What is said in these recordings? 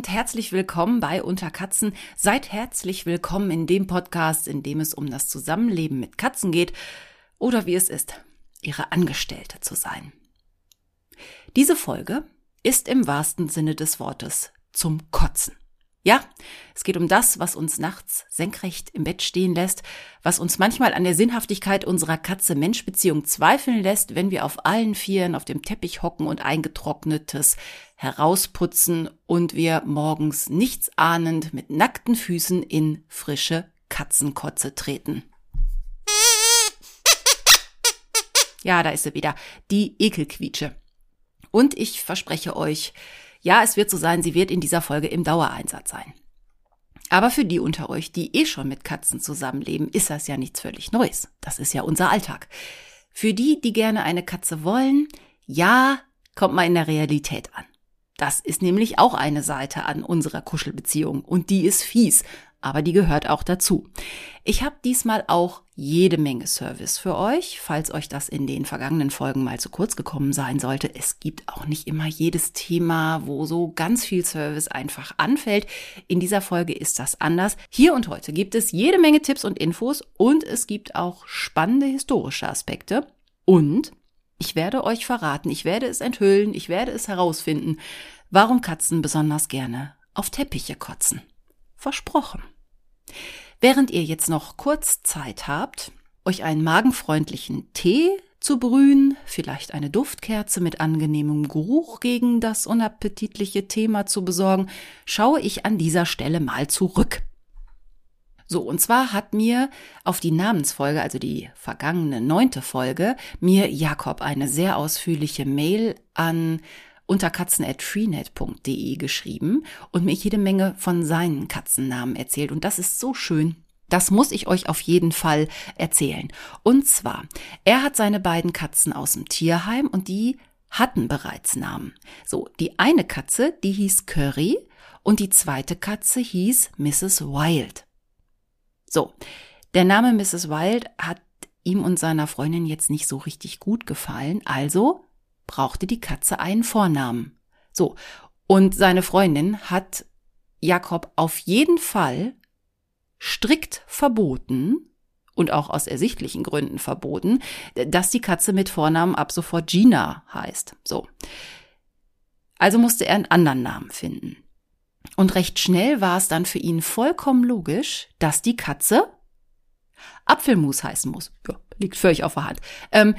Und herzlich willkommen bei Unter Katzen. Seid herzlich willkommen in dem Podcast, in dem es um das Zusammenleben mit Katzen geht oder wie es ist, ihre Angestellte zu sein. Diese Folge ist im wahrsten Sinne des Wortes zum Kotzen. Ja, es geht um das, was uns nachts senkrecht im Bett stehen lässt, was uns manchmal an der Sinnhaftigkeit unserer Katze-Mensch-Beziehung zweifeln lässt, wenn wir auf allen Vieren auf dem Teppich hocken und eingetrocknetes herausputzen und wir morgens nichts ahnend mit nackten Füßen in frische Katzenkotze treten. Ja, da ist sie wieder, die Ekelquietsche. Und ich verspreche euch, ja, es wird so sein, sie wird in dieser Folge im Dauereinsatz sein. Aber für die unter euch, die eh schon mit Katzen zusammenleben, ist das ja nichts völlig Neues. Das ist ja unser Alltag. Für die, die gerne eine Katze wollen, ja, kommt mal in der Realität an. Das ist nämlich auch eine Seite an unserer Kuschelbeziehung und die ist fies, aber die gehört auch dazu. Ich habe diesmal auch jede Menge Service für euch, falls euch das in den vergangenen Folgen mal zu kurz gekommen sein sollte. Es gibt auch nicht immer jedes Thema, wo so ganz viel Service einfach anfällt. In dieser Folge ist das anders. Hier und heute gibt es jede Menge Tipps und Infos und es gibt auch spannende historische Aspekte und ich werde euch verraten, ich werde es enthüllen, ich werde es herausfinden, warum Katzen besonders gerne auf Teppiche kotzen. Versprochen. Während ihr jetzt noch kurz Zeit habt, euch einen magenfreundlichen Tee zu brühen, vielleicht eine Duftkerze mit angenehmem Geruch gegen das unappetitliche Thema zu besorgen, schaue ich an dieser Stelle mal zurück. So, und zwar hat mir auf die Namensfolge, also die vergangene neunte Folge, mir Jakob eine sehr ausführliche Mail an unter katzen.freenet.de geschrieben und mir jede Menge von seinen Katzennamen erzählt. Und das ist so schön. Das muss ich euch auf jeden Fall erzählen. Und zwar, er hat seine beiden Katzen aus dem Tierheim und die hatten bereits Namen. So, die eine Katze, die hieß Curry und die zweite Katze hieß Mrs. Wild. So, der Name Mrs. Wild hat ihm und seiner Freundin jetzt nicht so richtig gut gefallen, also brauchte die Katze einen Vornamen. So. Und seine Freundin hat Jakob auf jeden Fall strikt verboten und auch aus ersichtlichen Gründen verboten, dass die Katze mit Vornamen ab sofort Gina heißt. So. Also musste er einen anderen Namen finden. Und recht schnell war es dann für ihn vollkommen logisch, dass die Katze Apfelmus heißen muss. Ja, liegt völlig auf der Hand. Ähm,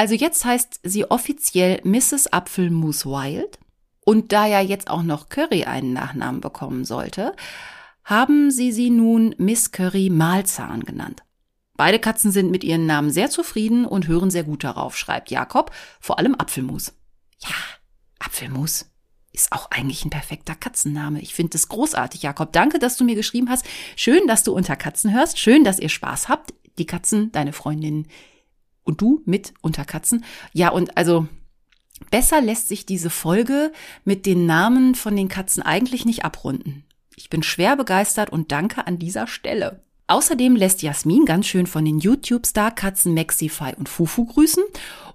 also jetzt heißt sie offiziell Mrs. Apfelmus Wild. Und da ja jetzt auch noch Curry einen Nachnamen bekommen sollte, haben sie sie nun Miss Curry Mahlzahn genannt. Beide Katzen sind mit ihren Namen sehr zufrieden und hören sehr gut darauf, schreibt Jakob, vor allem Apfelmus. Ja, Apfelmus ist auch eigentlich ein perfekter Katzenname. Ich finde es großartig, Jakob. Danke, dass du mir geschrieben hast. Schön, dass du unter Katzen hörst. Schön, dass ihr Spaß habt. Die Katzen, deine Freundinnen, und du mit unter Katzen. Ja, und also besser lässt sich diese Folge mit den Namen von den Katzen eigentlich nicht abrunden. Ich bin schwer begeistert und danke an dieser Stelle. Außerdem lässt Jasmin ganz schön von den YouTube-Star-Katzen Maxify und Fufu grüßen.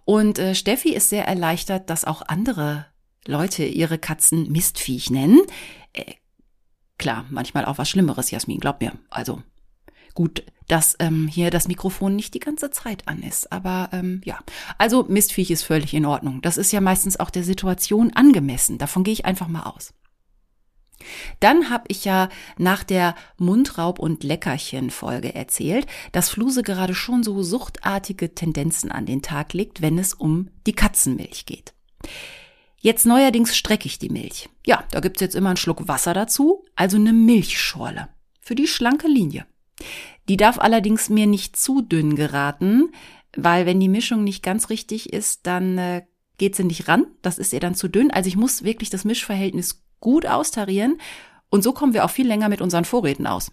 Und äh, Steffi ist sehr erleichtert, dass auch andere Leute ihre Katzen Mistviech nennen. Äh, klar, manchmal auch was Schlimmeres, Jasmin, glaub mir. Also Gut, dass ähm, hier das Mikrofon nicht die ganze Zeit an ist, aber ähm, ja. Also Mistviech ist völlig in Ordnung. Das ist ja meistens auch der Situation angemessen. Davon gehe ich einfach mal aus. Dann habe ich ja nach der Mundraub- und Leckerchen-Folge erzählt, dass Fluse gerade schon so suchtartige Tendenzen an den Tag legt, wenn es um die Katzenmilch geht. Jetzt neuerdings strecke ich die Milch. Ja, da gibt's jetzt immer einen Schluck Wasser dazu, also eine Milchschorle. Für die schlanke Linie. Die darf allerdings mir nicht zu dünn geraten, weil wenn die Mischung nicht ganz richtig ist, dann äh, geht sie nicht ran. Das ist ihr dann zu dünn. Also ich muss wirklich das Mischverhältnis gut austarieren. Und so kommen wir auch viel länger mit unseren Vorräten aus.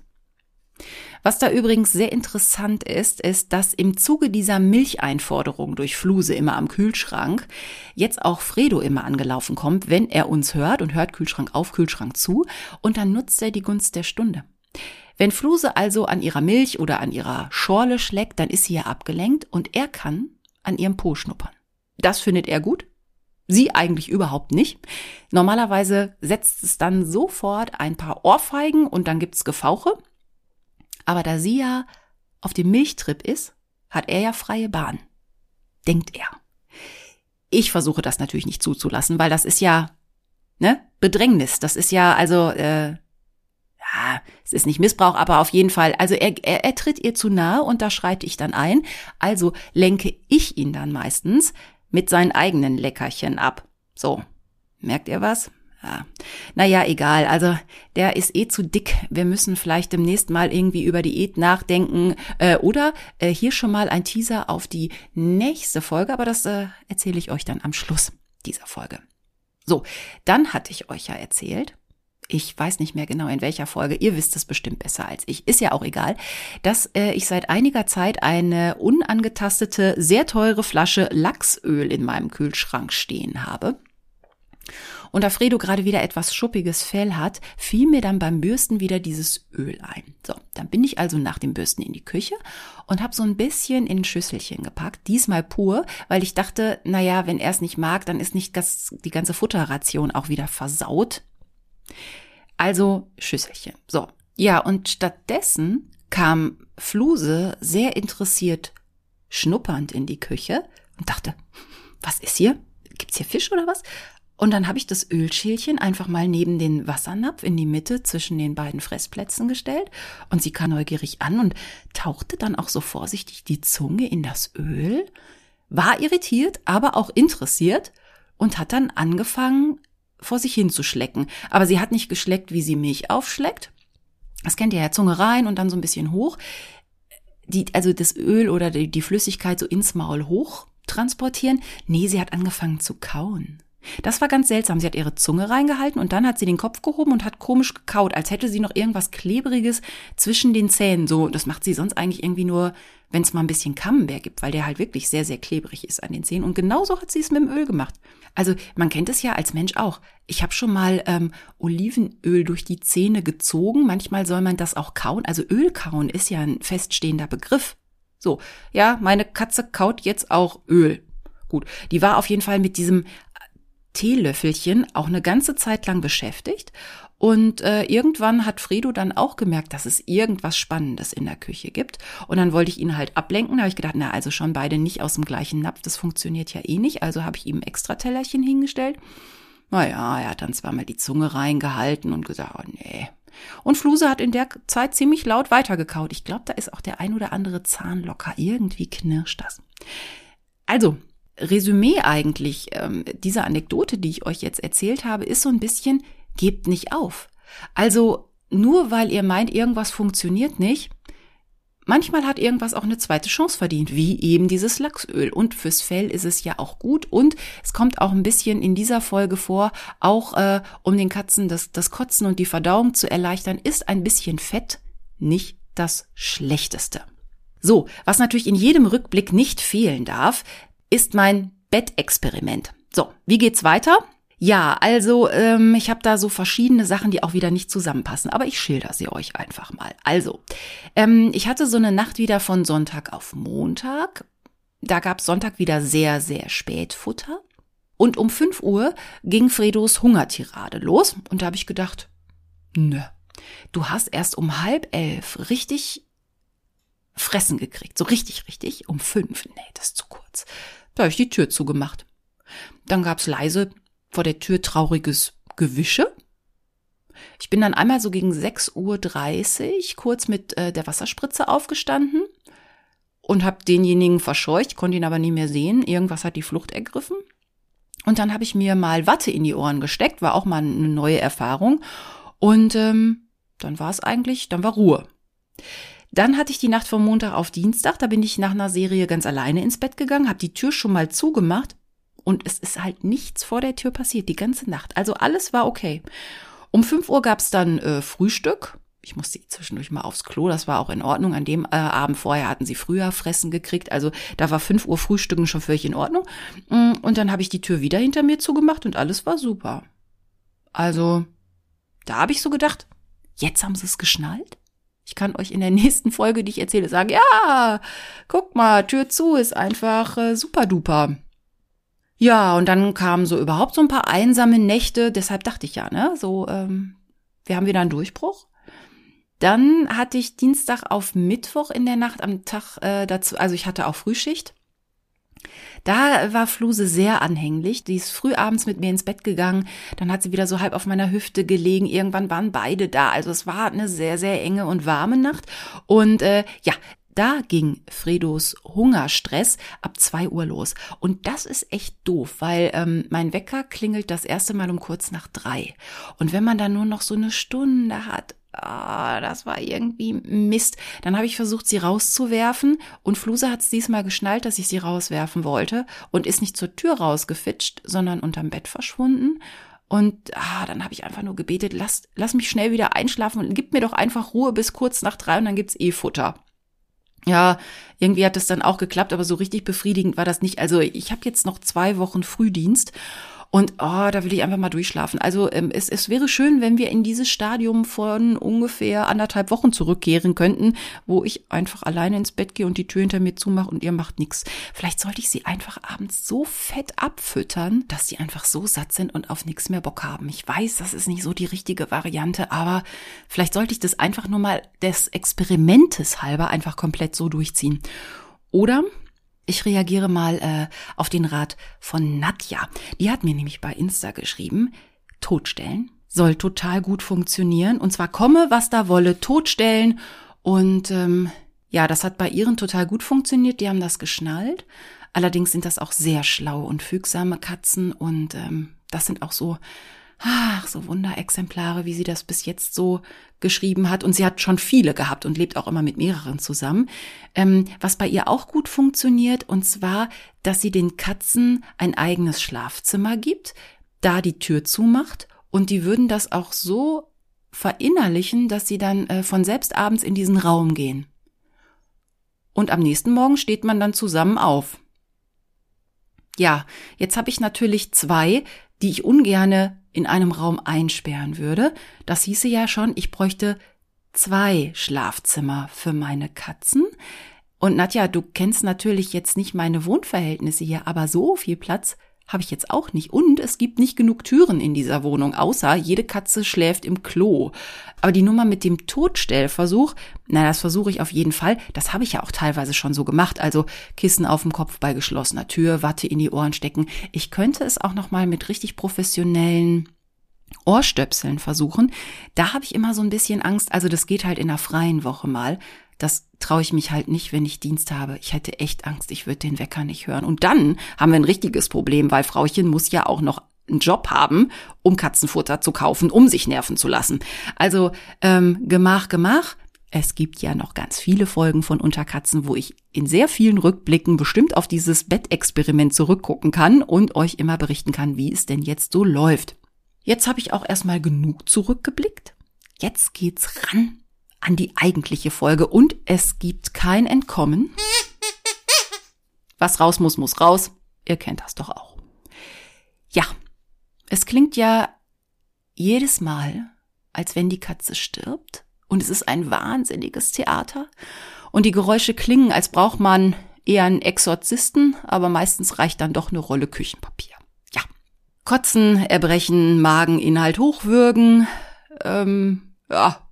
Was da übrigens sehr interessant ist, ist, dass im Zuge dieser Milcheinforderung durch Fluse immer am Kühlschrank jetzt auch Fredo immer angelaufen kommt, wenn er uns hört und hört Kühlschrank auf, Kühlschrank zu und dann nutzt er die Gunst der Stunde. Wenn Fluse also an ihrer Milch oder an ihrer Schorle schlägt, dann ist sie ja abgelenkt und er kann an ihrem Po schnuppern. Das findet er gut. Sie eigentlich überhaupt nicht. Normalerweise setzt es dann sofort ein paar Ohrfeigen und dann gibt's Gefauche. Aber da sie ja auf dem Milchtrip ist, hat er ja freie Bahn. Denkt er. Ich versuche das natürlich nicht zuzulassen, weil das ist ja ne Bedrängnis. Das ist ja also äh, ja, es ist nicht Missbrauch, aber auf jeden Fall. Also er, er, er tritt ihr zu nahe und da schreite ich dann ein. Also lenke ich ihn dann meistens mit seinen eigenen Leckerchen ab. So, merkt ihr was? Ja. Naja, egal. Also der ist eh zu dick. Wir müssen vielleicht demnächst mal irgendwie über Diät nachdenken. Äh, oder äh, hier schon mal ein Teaser auf die nächste Folge, aber das äh, erzähle ich euch dann am Schluss dieser Folge. So, dann hatte ich euch ja erzählt, ich weiß nicht mehr genau in welcher Folge, ihr wisst es bestimmt besser als ich, ist ja auch egal, dass äh, ich seit einiger Zeit eine unangetastete, sehr teure Flasche Lachsöl in meinem Kühlschrank stehen habe. Und da Fredo gerade wieder etwas schuppiges Fell hat, fiel mir dann beim Bürsten wieder dieses Öl ein. So, dann bin ich also nach dem Bürsten in die Küche und habe so ein bisschen in ein Schüsselchen gepackt, diesmal pur, weil ich dachte, naja, wenn er es nicht mag, dann ist nicht das, die ganze Futterration auch wieder versaut. Also Schüsselchen. So, ja, und stattdessen kam Fluse sehr interessiert schnuppernd in die Küche und dachte, was ist hier? Gibt's hier Fisch oder was? Und dann habe ich das Ölschälchen einfach mal neben den Wassernapf in die Mitte zwischen den beiden Fressplätzen gestellt und sie kam neugierig an und tauchte dann auch so vorsichtig die Zunge in das Öl, war irritiert, aber auch interessiert und hat dann angefangen, vor sich hin zu schlecken. Aber sie hat nicht geschleckt, wie sie Milch aufschleckt. Das kennt ihr ja, Zunge rein und dann so ein bisschen hoch. Die, also das Öl oder die, die Flüssigkeit so ins Maul hoch transportieren. Nee, sie hat angefangen zu kauen. Das war ganz seltsam. Sie hat ihre Zunge reingehalten und dann hat sie den Kopf gehoben und hat komisch gekaut, als hätte sie noch irgendwas Klebriges zwischen den Zähnen. So, das macht sie sonst eigentlich irgendwie nur, wenn es mal ein bisschen Camembert gibt, weil der halt wirklich sehr, sehr klebrig ist an den Zähnen. Und genauso hat sie es mit dem Öl gemacht. Also man kennt es ja als Mensch auch. Ich habe schon mal ähm, Olivenöl durch die Zähne gezogen. Manchmal soll man das auch kauen. Also Öl kauen ist ja ein feststehender Begriff. So, ja, meine Katze kaut jetzt auch Öl. Gut, die war auf jeden Fall mit diesem Teelöffelchen auch eine ganze Zeit lang beschäftigt. Und äh, irgendwann hat Fredo dann auch gemerkt, dass es irgendwas Spannendes in der Küche gibt. Und dann wollte ich ihn halt ablenken. Da habe ich gedacht, na, also schon beide nicht aus dem gleichen Napf, das funktioniert ja eh nicht. Also habe ich ihm extra Tellerchen hingestellt. Naja, er hat dann zwar mal die Zunge reingehalten und gesagt, oh nee. Und Fluse hat in der Zeit ziemlich laut weitergekaut. Ich glaube, da ist auch der ein oder andere Zahn locker. Irgendwie knirscht das. Also, Resümee eigentlich ähm, dieser Anekdote, die ich euch jetzt erzählt habe, ist so ein bisschen, gebt nicht auf. Also nur weil ihr meint, irgendwas funktioniert nicht, manchmal hat irgendwas auch eine zweite Chance verdient, wie eben dieses Lachsöl. Und fürs Fell ist es ja auch gut. Und es kommt auch ein bisschen in dieser Folge vor, auch äh, um den Katzen das, das Kotzen und die Verdauung zu erleichtern, ist ein bisschen Fett nicht das Schlechteste. So, was natürlich in jedem Rückblick nicht fehlen darf, ist mein Bettexperiment. So, wie geht's weiter? Ja, also ähm, ich habe da so verschiedene Sachen, die auch wieder nicht zusammenpassen, aber ich schilder sie euch einfach mal. Also, ähm, ich hatte so eine Nacht wieder von Sonntag auf Montag. Da gab's Sonntag wieder sehr, sehr spät Futter. Und um 5 Uhr ging Fredos Hungertirade los. Und da habe ich gedacht, nö, du hast erst um halb elf richtig Fressen gekriegt. So richtig, richtig. Um fünf. Nee, das ist zu kurz. Da habe ich die Tür zugemacht. Dann gab's leise vor der Tür trauriges Gewische. Ich bin dann einmal so gegen 6.30 Uhr kurz mit äh, der Wasserspritze aufgestanden und habe denjenigen verscheucht, konnte ihn aber nie mehr sehen. Irgendwas hat die Flucht ergriffen. Und dann habe ich mir mal Watte in die Ohren gesteckt, war auch mal eine neue Erfahrung. Und ähm, dann war es eigentlich, dann war Ruhe. Dann hatte ich die Nacht vom Montag auf Dienstag, da bin ich nach einer Serie ganz alleine ins Bett gegangen, habe die Tür schon mal zugemacht und es ist halt nichts vor der Tür passiert, die ganze Nacht. Also alles war okay. Um 5 Uhr gab's dann äh, Frühstück. Ich musste zwischendurch mal aufs Klo, das war auch in Ordnung. An dem äh, Abend vorher hatten sie früher Fressen gekriegt. Also da war 5 Uhr Frühstücken schon völlig in Ordnung. Mm, und dann habe ich die Tür wieder hinter mir zugemacht und alles war super. Also, da habe ich so gedacht, jetzt haben sie es geschnallt? Ich kann euch in der nächsten Folge, die ich erzähle, sagen, ja, guck mal, Tür zu ist einfach äh, super duper. Ja, und dann kamen so überhaupt so ein paar einsame Nächte, deshalb dachte ich ja, ne, so, ähm, wir haben wieder einen Durchbruch. Dann hatte ich Dienstag auf Mittwoch in der Nacht am Tag äh, dazu, also ich hatte auch Frühschicht. Da war Fluse sehr anhänglich. Die ist früh abends mit mir ins Bett gegangen. Dann hat sie wieder so halb auf meiner Hüfte gelegen. Irgendwann waren beide da. Also es war eine sehr, sehr enge und warme Nacht. Und äh, ja, da ging Fredos Hungerstress ab zwei Uhr los. Und das ist echt doof, weil ähm, mein Wecker klingelt das erste Mal um kurz nach drei. Und wenn man dann nur noch so eine Stunde hat, ah, das war irgendwie Mist. Dann habe ich versucht, sie rauszuwerfen und Fluse hat es diesmal geschnallt, dass ich sie rauswerfen wollte und ist nicht zur Tür rausgefitscht, sondern unterm Bett verschwunden. Und ah, dann habe ich einfach nur gebetet, lass, lass mich schnell wieder einschlafen und gib mir doch einfach Ruhe bis kurz nach drei und dann gibt's eh Futter. Ja, irgendwie hat es dann auch geklappt, aber so richtig befriedigend war das nicht. Also ich habe jetzt noch zwei Wochen Frühdienst und oh, da will ich einfach mal durchschlafen. Also ähm, es, es wäre schön, wenn wir in dieses Stadium von ungefähr anderthalb Wochen zurückkehren könnten, wo ich einfach alleine ins Bett gehe und die Tür hinter mir zumache und ihr macht nichts. Vielleicht sollte ich sie einfach abends so fett abfüttern, dass sie einfach so satt sind und auf nichts mehr Bock haben. Ich weiß, das ist nicht so die richtige Variante, aber vielleicht sollte ich das einfach nur mal des Experimentes halber einfach komplett so durchziehen. Oder ich reagiere mal äh, auf den Rat von Nadja. Die hat mir nämlich bei Insta geschrieben, totstellen soll total gut funktionieren. Und zwar komme, was da wolle, totstellen. Und ähm, ja, das hat bei ihren total gut funktioniert. Die haben das geschnallt. Allerdings sind das auch sehr schlaue und fügsame Katzen. Und ähm, das sind auch so ach, so Wunderexemplare, wie sie das bis jetzt so geschrieben hat. Und sie hat schon viele gehabt und lebt auch immer mit mehreren zusammen. Ähm, was bei ihr auch gut funktioniert, und zwar, dass sie den Katzen ein eigenes Schlafzimmer gibt, da die Tür zumacht und die würden das auch so verinnerlichen, dass sie dann äh, von selbst abends in diesen Raum gehen. Und am nächsten Morgen steht man dann zusammen auf. Ja, jetzt habe ich natürlich zwei, die ich ungerne in einem Raum einsperren würde. Das hieße ja schon, ich bräuchte zwei Schlafzimmer für meine Katzen. Und Nadja, du kennst natürlich jetzt nicht meine Wohnverhältnisse hier, aber so viel Platz habe ich jetzt auch nicht. Und es gibt nicht genug Türen in dieser Wohnung, außer jede Katze schläft im Klo. Aber die Nummer mit dem Totstellversuch, na, das versuche ich auf jeden Fall. Das habe ich ja auch teilweise schon so gemacht. Also Kissen auf dem Kopf bei geschlossener Tür, Watte in die Ohren stecken. Ich könnte es auch noch mal mit richtig professionellen Ohrstöpseln versuchen. Da habe ich immer so ein bisschen Angst. Also das geht halt in der freien Woche mal. Das traue ich mich halt nicht, wenn ich Dienst habe. Ich hätte echt Angst, ich würde den Wecker nicht hören. Und dann haben wir ein richtiges Problem, weil Frauchen muss ja auch noch einen Job haben, um Katzenfutter zu kaufen, um sich nerven zu lassen. Also ähm, Gemach, Gemach. Es gibt ja noch ganz viele Folgen von Unterkatzen, wo ich in sehr vielen Rückblicken bestimmt auf dieses Bettexperiment zurückgucken kann und euch immer berichten kann, wie es denn jetzt so läuft. Jetzt habe ich auch erstmal genug zurückgeblickt. Jetzt geht's ran an die eigentliche Folge und es gibt kein Entkommen. Was raus muss, muss raus. Ihr kennt das doch auch. Ja, es klingt ja jedes Mal, als wenn die Katze stirbt und es ist ein wahnsinniges Theater und die Geräusche klingen, als braucht man eher einen Exorzisten, aber meistens reicht dann doch eine Rolle Küchenpapier. Ja. Kotzen, Erbrechen, Mageninhalt hochwürgen, ähm, ja,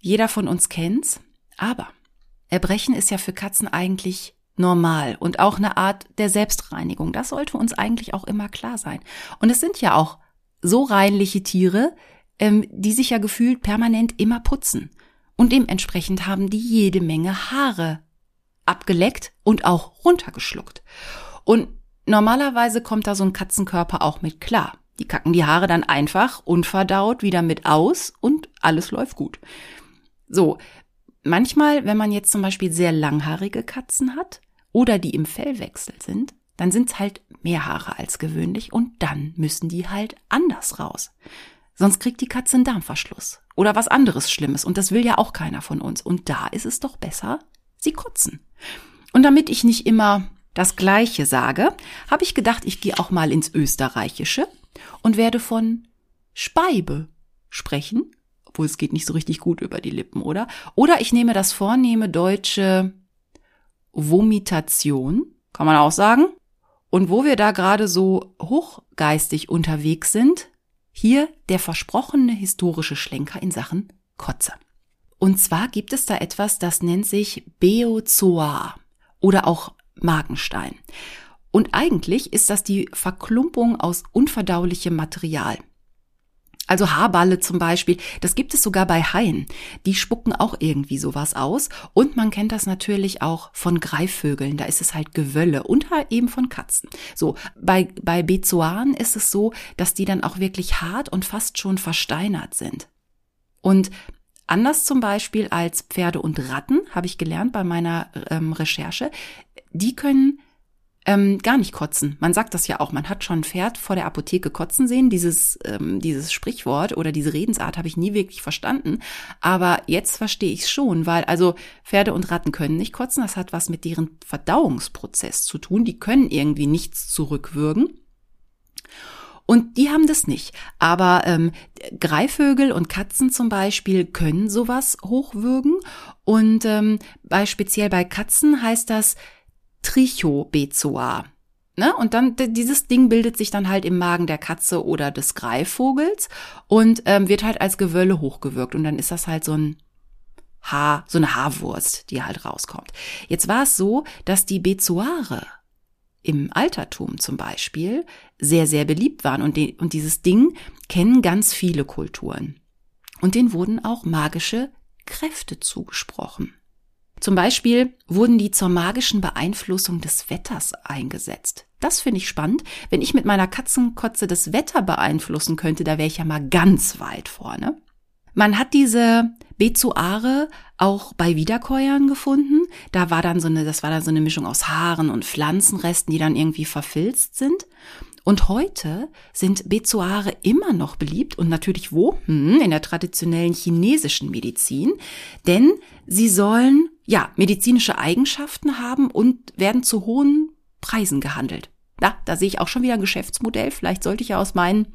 jeder von uns kennt's, aber Erbrechen ist ja für Katzen eigentlich normal und auch eine Art der Selbstreinigung. Das sollte uns eigentlich auch immer klar sein. Und es sind ja auch so reinliche Tiere, ähm, die sich ja gefühlt permanent immer putzen. Und dementsprechend haben die jede Menge Haare abgeleckt und auch runtergeschluckt. Und normalerweise kommt da so ein Katzenkörper auch mit klar. Die kacken die Haare dann einfach unverdaut wieder mit aus und alles läuft gut. So, manchmal, wenn man jetzt zum Beispiel sehr langhaarige Katzen hat oder die im Fellwechsel sind, dann sind es halt mehr Haare als gewöhnlich und dann müssen die halt anders raus. Sonst kriegt die Katze einen Darmverschluss oder was anderes Schlimmes und das will ja auch keiner von uns. Und da ist es doch besser, sie kotzen. Und damit ich nicht immer das Gleiche sage, habe ich gedacht, ich gehe auch mal ins Österreichische und werde von Speibe sprechen obwohl es geht nicht so richtig gut über die Lippen, oder? Oder ich nehme das vornehme deutsche Vomitation, kann man auch sagen, Und wo wir da gerade so hochgeistig unterwegs sind, hier der versprochene historische Schlenker in Sachen Kotze. Und zwar gibt es da etwas, das nennt sich Beozoa oder auch Magenstein. Und eigentlich ist das die Verklumpung aus unverdaulichem Material. Also Haarballe zum Beispiel, das gibt es sogar bei Haien. Die spucken auch irgendwie sowas aus. Und man kennt das natürlich auch von Greifvögeln. Da ist es halt Gewölle und halt eben von Katzen. So, bei, bei Bezoaren ist es so, dass die dann auch wirklich hart und fast schon versteinert sind. Und anders zum Beispiel als Pferde und Ratten, habe ich gelernt bei meiner ähm, Recherche, die können ähm, gar nicht kotzen. Man sagt das ja auch. Man hat schon ein Pferd vor der Apotheke kotzen sehen. Dieses, ähm, dieses Sprichwort oder diese Redensart habe ich nie wirklich verstanden. Aber jetzt verstehe ich es schon, weil also Pferde und Ratten können nicht kotzen. Das hat was mit deren Verdauungsprozess zu tun. Die können irgendwie nichts zurückwürgen. Und die haben das nicht. Aber ähm, Greifvögel und Katzen zum Beispiel können sowas hochwürgen. Und ähm, bei speziell bei Katzen heißt das Trichobezoar. Ne? Und dann dieses Ding bildet sich dann halt im Magen der Katze oder des Greifvogels und ähm, wird halt als Gewölle hochgewirkt. Und dann ist das halt so ein Haar, so eine Haarwurst, die halt rauskommt. Jetzt war es so, dass die Bezoare im Altertum zum Beispiel sehr, sehr beliebt waren. Und, die, und dieses Ding kennen ganz viele Kulturen. Und denen wurden auch magische Kräfte zugesprochen. Zum Beispiel wurden die zur magischen Beeinflussung des Wetters eingesetzt. Das finde ich spannend. Wenn ich mit meiner Katzenkotze das Wetter beeinflussen könnte, da wäre ich ja mal ganz weit vorne. Man hat diese Bezoare auch bei Wiederkäuern gefunden. Da war dann so eine, das war dann so eine Mischung aus Haaren und Pflanzenresten, die dann irgendwie verfilzt sind. Und heute sind Bezoare immer noch beliebt und natürlich wo? Hm, in der traditionellen chinesischen Medizin. Denn sie sollen ja, medizinische Eigenschaften haben und werden zu hohen Preisen gehandelt. Ja, da sehe ich auch schon wieder ein Geschäftsmodell. Vielleicht sollte ich ja aus meinen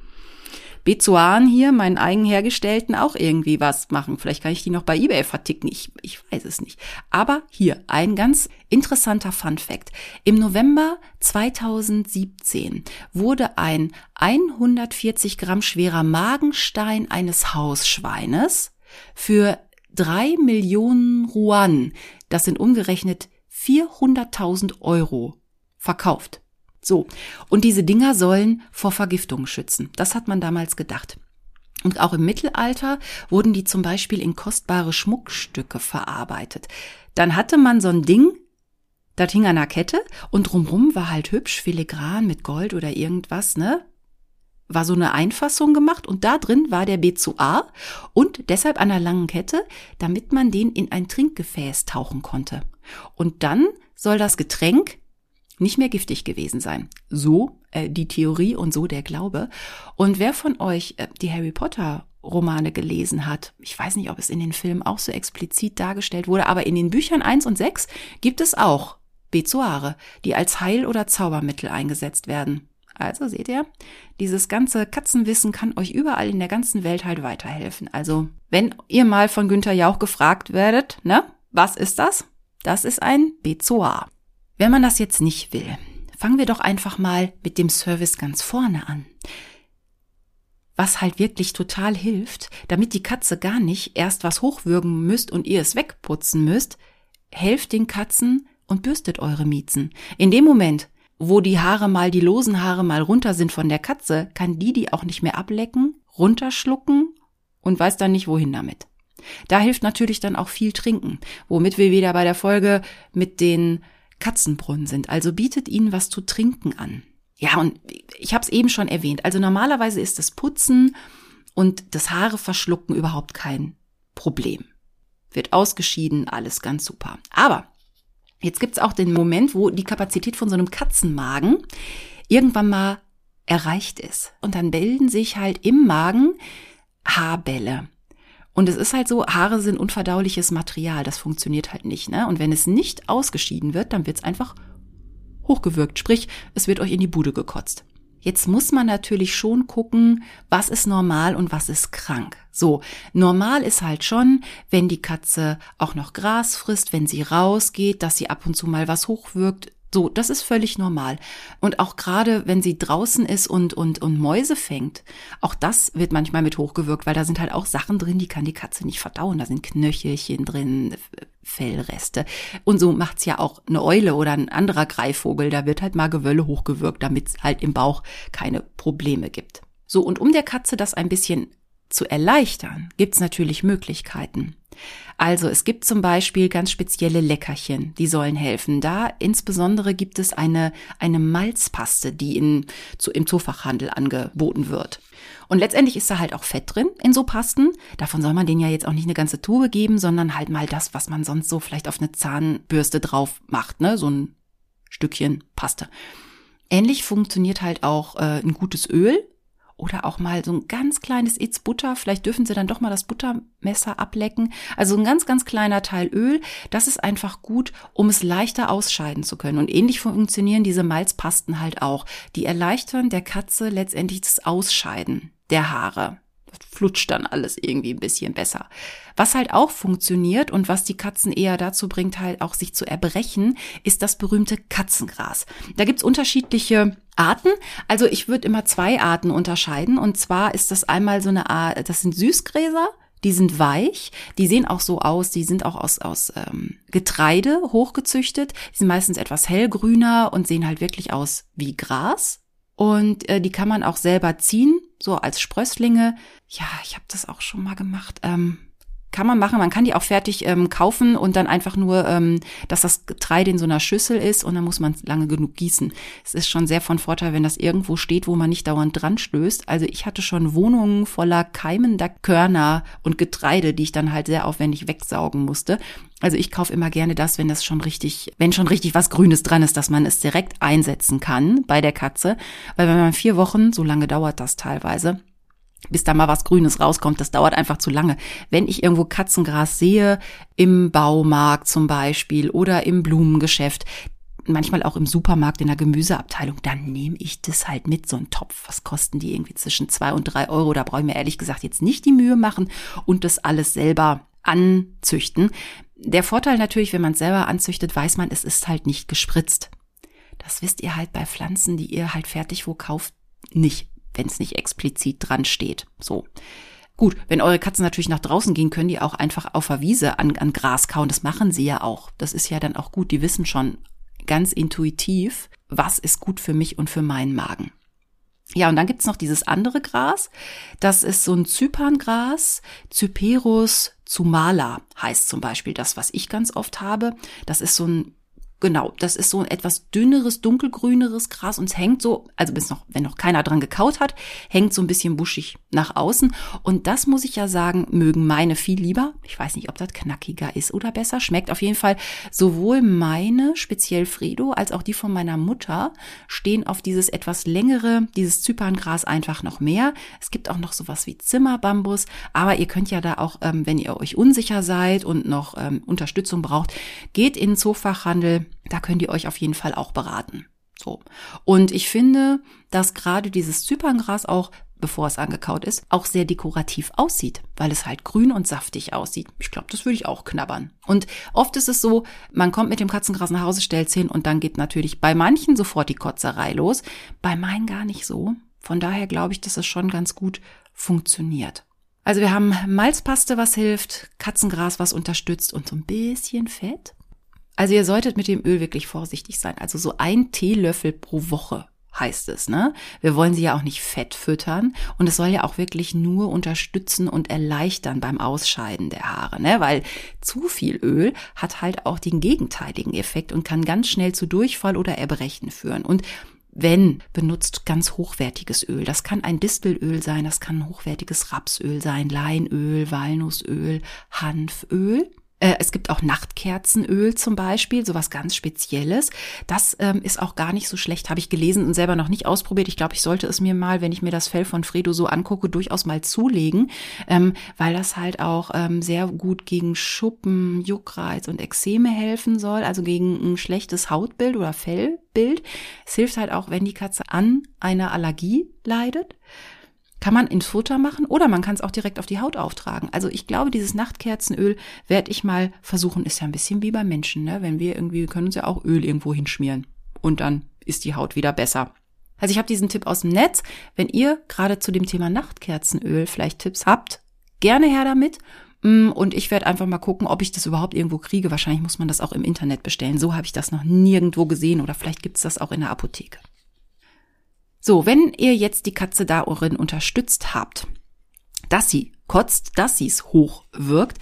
Bezoaren hier, meinen eigen hergestellten, auch irgendwie was machen. Vielleicht kann ich die noch bei eBay verticken. Ich, ich weiß es nicht. Aber hier ein ganz interessanter Fun Fact. Im November 2017 wurde ein 140 Gramm schwerer Magenstein eines Hausschweines für drei Millionen Ruan, das sind umgerechnet 400.000 Euro, verkauft. So, und diese Dinger sollen vor Vergiftung schützen. Das hat man damals gedacht. Und auch im Mittelalter wurden die zum Beispiel in kostbare Schmuckstücke verarbeitet. Dann hatte man so ein Ding, das hing an einer Kette und drumrum war halt hübsch filigran mit Gold oder irgendwas, ne? War so eine Einfassung gemacht und da drin war der B2A und deshalb an einer langen Kette, damit man den in ein Trinkgefäß tauchen konnte. Und dann soll das Getränk nicht mehr giftig gewesen sein. So äh, die Theorie und so der Glaube. Und wer von euch äh, die Harry Potter Romane gelesen hat, ich weiß nicht, ob es in den Filmen auch so explizit dargestellt wurde, aber in den Büchern 1 und 6 gibt es auch Bezoare, die als Heil- oder Zaubermittel eingesetzt werden. Also seht ihr, dieses ganze Katzenwissen kann euch überall in der ganzen Welt halt weiterhelfen. Also, wenn ihr mal von Günther Jauch gefragt werdet, ne, was ist das? Das ist ein Bezoar. Wenn man das jetzt nicht will, fangen wir doch einfach mal mit dem Service ganz vorne an. Was halt wirklich total hilft, damit die Katze gar nicht erst was hochwürgen müsst und ihr es wegputzen müsst, helft den Katzen und bürstet eure Miezen. In dem Moment, wo die Haare mal, die losen Haare mal runter sind von der Katze, kann die die auch nicht mehr ablecken, runterschlucken und weiß dann nicht wohin damit. Da hilft natürlich dann auch viel trinken, womit wir wieder bei der Folge mit den Katzenbrunnen sind. Also bietet ihnen was zu trinken an. Ja, und ich habe es eben schon erwähnt. Also normalerweise ist das Putzen und das Haare verschlucken überhaupt kein Problem. Wird ausgeschieden, alles ganz super. Aber Jetzt gibt's auch den Moment, wo die Kapazität von so einem Katzenmagen irgendwann mal erreicht ist. Und dann bilden sich halt im Magen Haarbälle. Und es ist halt so, Haare sind unverdauliches Material, das funktioniert halt nicht. Ne? Und wenn es nicht ausgeschieden wird, dann wird's einfach hochgewirkt. Sprich, es wird euch in die Bude gekotzt. Jetzt muss man natürlich schon gucken, was ist normal und was ist krank. So, normal ist halt schon, wenn die Katze auch noch Gras frisst, wenn sie rausgeht, dass sie ab und zu mal was hochwirkt, So, das ist völlig normal. Und auch gerade, wenn sie draußen ist und, und, und Mäuse fängt, auch das wird manchmal mit hochgewirkt, weil da sind halt auch Sachen drin, die kann die Katze nicht verdauen. Da sind Knöchelchen drin, Fellreste. Und so macht's ja auch eine Eule oder ein anderer Greifvogel. Da wird halt mal Gewölle hochgewirkt, damit es halt im Bauch keine Probleme gibt. So, und um der Katze das ein bisschen zu erleichtern, gibt's natürlich Möglichkeiten. Also es gibt zum Beispiel ganz spezielle Leckerchen, die sollen helfen. Da insbesondere gibt es eine, eine Malzpaste, die in, zu, im Zoofachhandel angeboten wird. Und letztendlich ist da halt auch Fett drin in so Pasten. Davon soll man denen ja jetzt auch nicht eine ganze Tube geben, sondern halt mal das, was man sonst so vielleicht auf eine Zahnbürste drauf macht, ne? So ein Stückchen Paste. Ähnlich funktioniert halt auch äh, ein gutes Öl oder auch mal so ein ganz kleines Itz Butter. Vielleicht dürfen Sie dann doch mal das Buttermesser ablecken. Also ein ganz, ganz kleiner Teil Öl. Das ist einfach gut, um es leichter ausscheiden zu können. Und ähnlich funktionieren diese Malzpasten halt auch. Die erleichtern der Katze letztendlich das Ausscheiden der Haare flutscht dann alles irgendwie ein bisschen besser. Was halt auch funktioniert und was die Katzen eher dazu bringt, halt auch sich zu erbrechen, ist das berühmte Katzengras. Da gibt's unterschiedliche Arten. Also ich würde immer zwei Arten unterscheiden. Und zwar ist das einmal so eine Art, das sind Süßgräser. Die sind weich, die sehen auch so aus, die sind auch aus, aus ähm, Getreide hochgezüchtet, die sind meistens etwas hellgrüner und sehen halt wirklich aus wie Gras. Und äh, die kann man auch selber ziehen, so als Sprösslinge. Ja, ich habe das auch schon mal gemacht. Ähm, kann man machen. Man kann die auch fertig ähm, kaufen und dann einfach nur, ähm, dass das Getreide in so einer Schüssel ist und dann muss man lange genug gießen. Es ist schon sehr von Vorteil, wenn das irgendwo steht, wo man nicht dauernd dran stößt. Also ich hatte schon Wohnungen voller keimender Körner und Getreide, die ich dann halt sehr aufwendig wegsaugen musste. Also ich kaufe immer gerne das, wenn das schon richtig, wenn schon richtig was Grünes dran ist, dass man es direkt einsetzen kann bei der Katze. Weil wenn man vier Wochen, so lange dauert das teilweise, bis da mal was Grünes rauskommt. Das dauert einfach zu lange. Wenn ich irgendwo Katzengras sehe, im Baumarkt zum Beispiel oder im Blumengeschäft, manchmal auch im Supermarkt in der Gemüseabteilung, dann nehme ich das halt mit, so ein Topf. Was kosten die irgendwie zwischen zwei und drei Euro? Da brauche ich mir ehrlich gesagt jetzt nicht die Mühe machen und das alles selber anzüchten. Der Vorteil natürlich, wenn man es selber anzüchtet, weiß man, es ist halt nicht gespritzt. Das wisst ihr halt bei Pflanzen, die ihr halt fertig wo kauft, nicht wenn es nicht explizit dran steht. So. Gut, wenn eure Katzen natürlich nach draußen gehen, können die auch einfach auf der Wiese an, an Gras kauen. Das machen sie ja auch. Das ist ja dann auch gut. Die wissen schon ganz intuitiv, was ist gut für mich und für meinen Magen. Ja, und dann gibt's noch dieses andere Gras. Das ist so ein Zyperngras. Cyperus zumala heißt zum Beispiel das, was ich ganz oft habe. Das ist so ein Genau, das ist so ein etwas dünneres, dunkelgrüneres Gras und es hängt so, also bis noch, wenn noch keiner dran gekaut hat, hängt so ein bisschen buschig nach außen. Und das muss ich ja sagen, mögen meine viel lieber. Ich weiß nicht, ob das knackiger ist oder besser. Schmeckt auf jeden Fall sowohl meine, speziell Fredo, als auch die von meiner Mutter stehen auf dieses etwas längere, dieses Zyperngras einfach noch mehr. Es gibt auch noch sowas wie Zimmerbambus, aber ihr könnt ja da auch, ähm, wenn ihr euch unsicher seid und noch ähm, Unterstützung braucht, geht in den Zoofachhandel da könnt ihr euch auf jeden Fall auch beraten. So. Und ich finde, dass gerade dieses Zyperngras auch, bevor es angekaut ist, auch sehr dekorativ aussieht, weil es halt grün und saftig aussieht. Ich glaube, das würde ich auch knabbern. Und oft ist es so, man kommt mit dem Katzengras nach Hause, stellt es hin und dann geht natürlich bei manchen sofort die Kotzerei los. Bei meinen gar nicht so. Von daher glaube ich, dass es schon ganz gut funktioniert. Also wir haben Malzpaste, was hilft, Katzengras, was unterstützt und so ein bisschen Fett. Also ihr solltet mit dem Öl wirklich vorsichtig sein. Also so ein Teelöffel pro Woche heißt es, ne? Wir wollen sie ja auch nicht fett füttern und es soll ja auch wirklich nur unterstützen und erleichtern beim Ausscheiden der Haare, ne? Weil zu viel Öl hat halt auch den gegenteiligen Effekt und kann ganz schnell zu Durchfall oder Erbrechen führen. Und wenn, benutzt ganz hochwertiges Öl. Das kann ein Distelöl sein, das kann hochwertiges Rapsöl sein, Leinöl, Walnussöl, Hanföl. Äh, es gibt auch Nachtkerzenöl zum Beispiel, sowas ganz Spezielles. Das ähm, ist auch gar nicht so schlecht, habe ich gelesen und selber noch nicht ausprobiert. Ich glaube, ich sollte es mir mal, wenn ich mir das Fell von Fredo so angucke, durchaus mal zulegen, ähm, weil das halt auch ähm, sehr gut gegen Schuppen, Juckreiz und Ekzeme helfen soll, also gegen ein schlechtes Hautbild oder Fellbild. Es hilft halt auch, wenn die Katze an einer Allergie leidet. Kann man ins Futter machen oder man kann es auch direkt auf die Haut auftragen. Also ich glaube, dieses Nachtkerzenöl werde ich mal versuchen. Ist ja ein bisschen wie bei Menschen, ne? Wenn wir irgendwie, wir können uns ja auch Öl irgendwo hinschmieren. und dann ist die Haut wieder besser. Also ich habe diesen Tipp aus dem Netz. Wenn ihr gerade zu dem Thema Nachtkerzenöl vielleicht Tipps habt, gerne her damit. Mm, und ich werde einfach mal gucken, ob ich das überhaupt irgendwo kriege. Wahrscheinlich muss man das auch im Internet bestellen. So habe ich das noch nirgendwo gesehen oder vielleicht gibt es das auch in der Apotheke. So, wenn ihr jetzt die Katze darin unterstützt habt, dass sie kotzt, dass sie es hoch wirkt,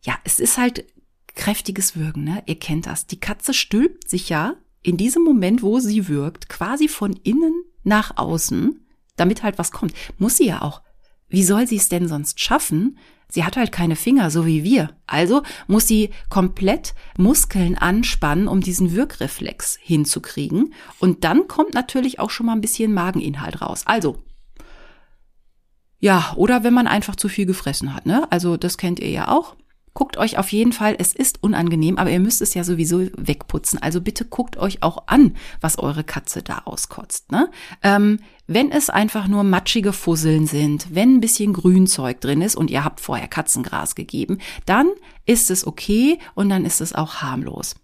ja, es ist halt kräftiges Würgen, ne? Ihr kennt das. Die Katze stülpt sich ja in diesem Moment, wo sie wirkt, quasi von innen nach außen, damit halt was kommt. Muss sie ja auch. Wie soll sie es denn sonst schaffen? Sie hat halt keine Finger, so wie wir. Also muss sie komplett Muskeln anspannen, um diesen Wirkreflex hinzukriegen. Und dann kommt natürlich auch schon mal ein bisschen Mageninhalt raus. Also, ja, oder wenn man einfach zu viel gefressen hat, ne? Also, das kennt ihr ja auch. Guckt euch auf jeden Fall, es ist unangenehm, aber ihr müsst es ja sowieso wegputzen. Also bitte guckt euch auch an, was eure Katze da auskotzt. Ne? Ähm, wenn es einfach nur matschige Fusseln sind, wenn ein bisschen Grünzeug drin ist und ihr habt vorher Katzengras gegeben, dann ist es okay und dann ist es auch harmlos.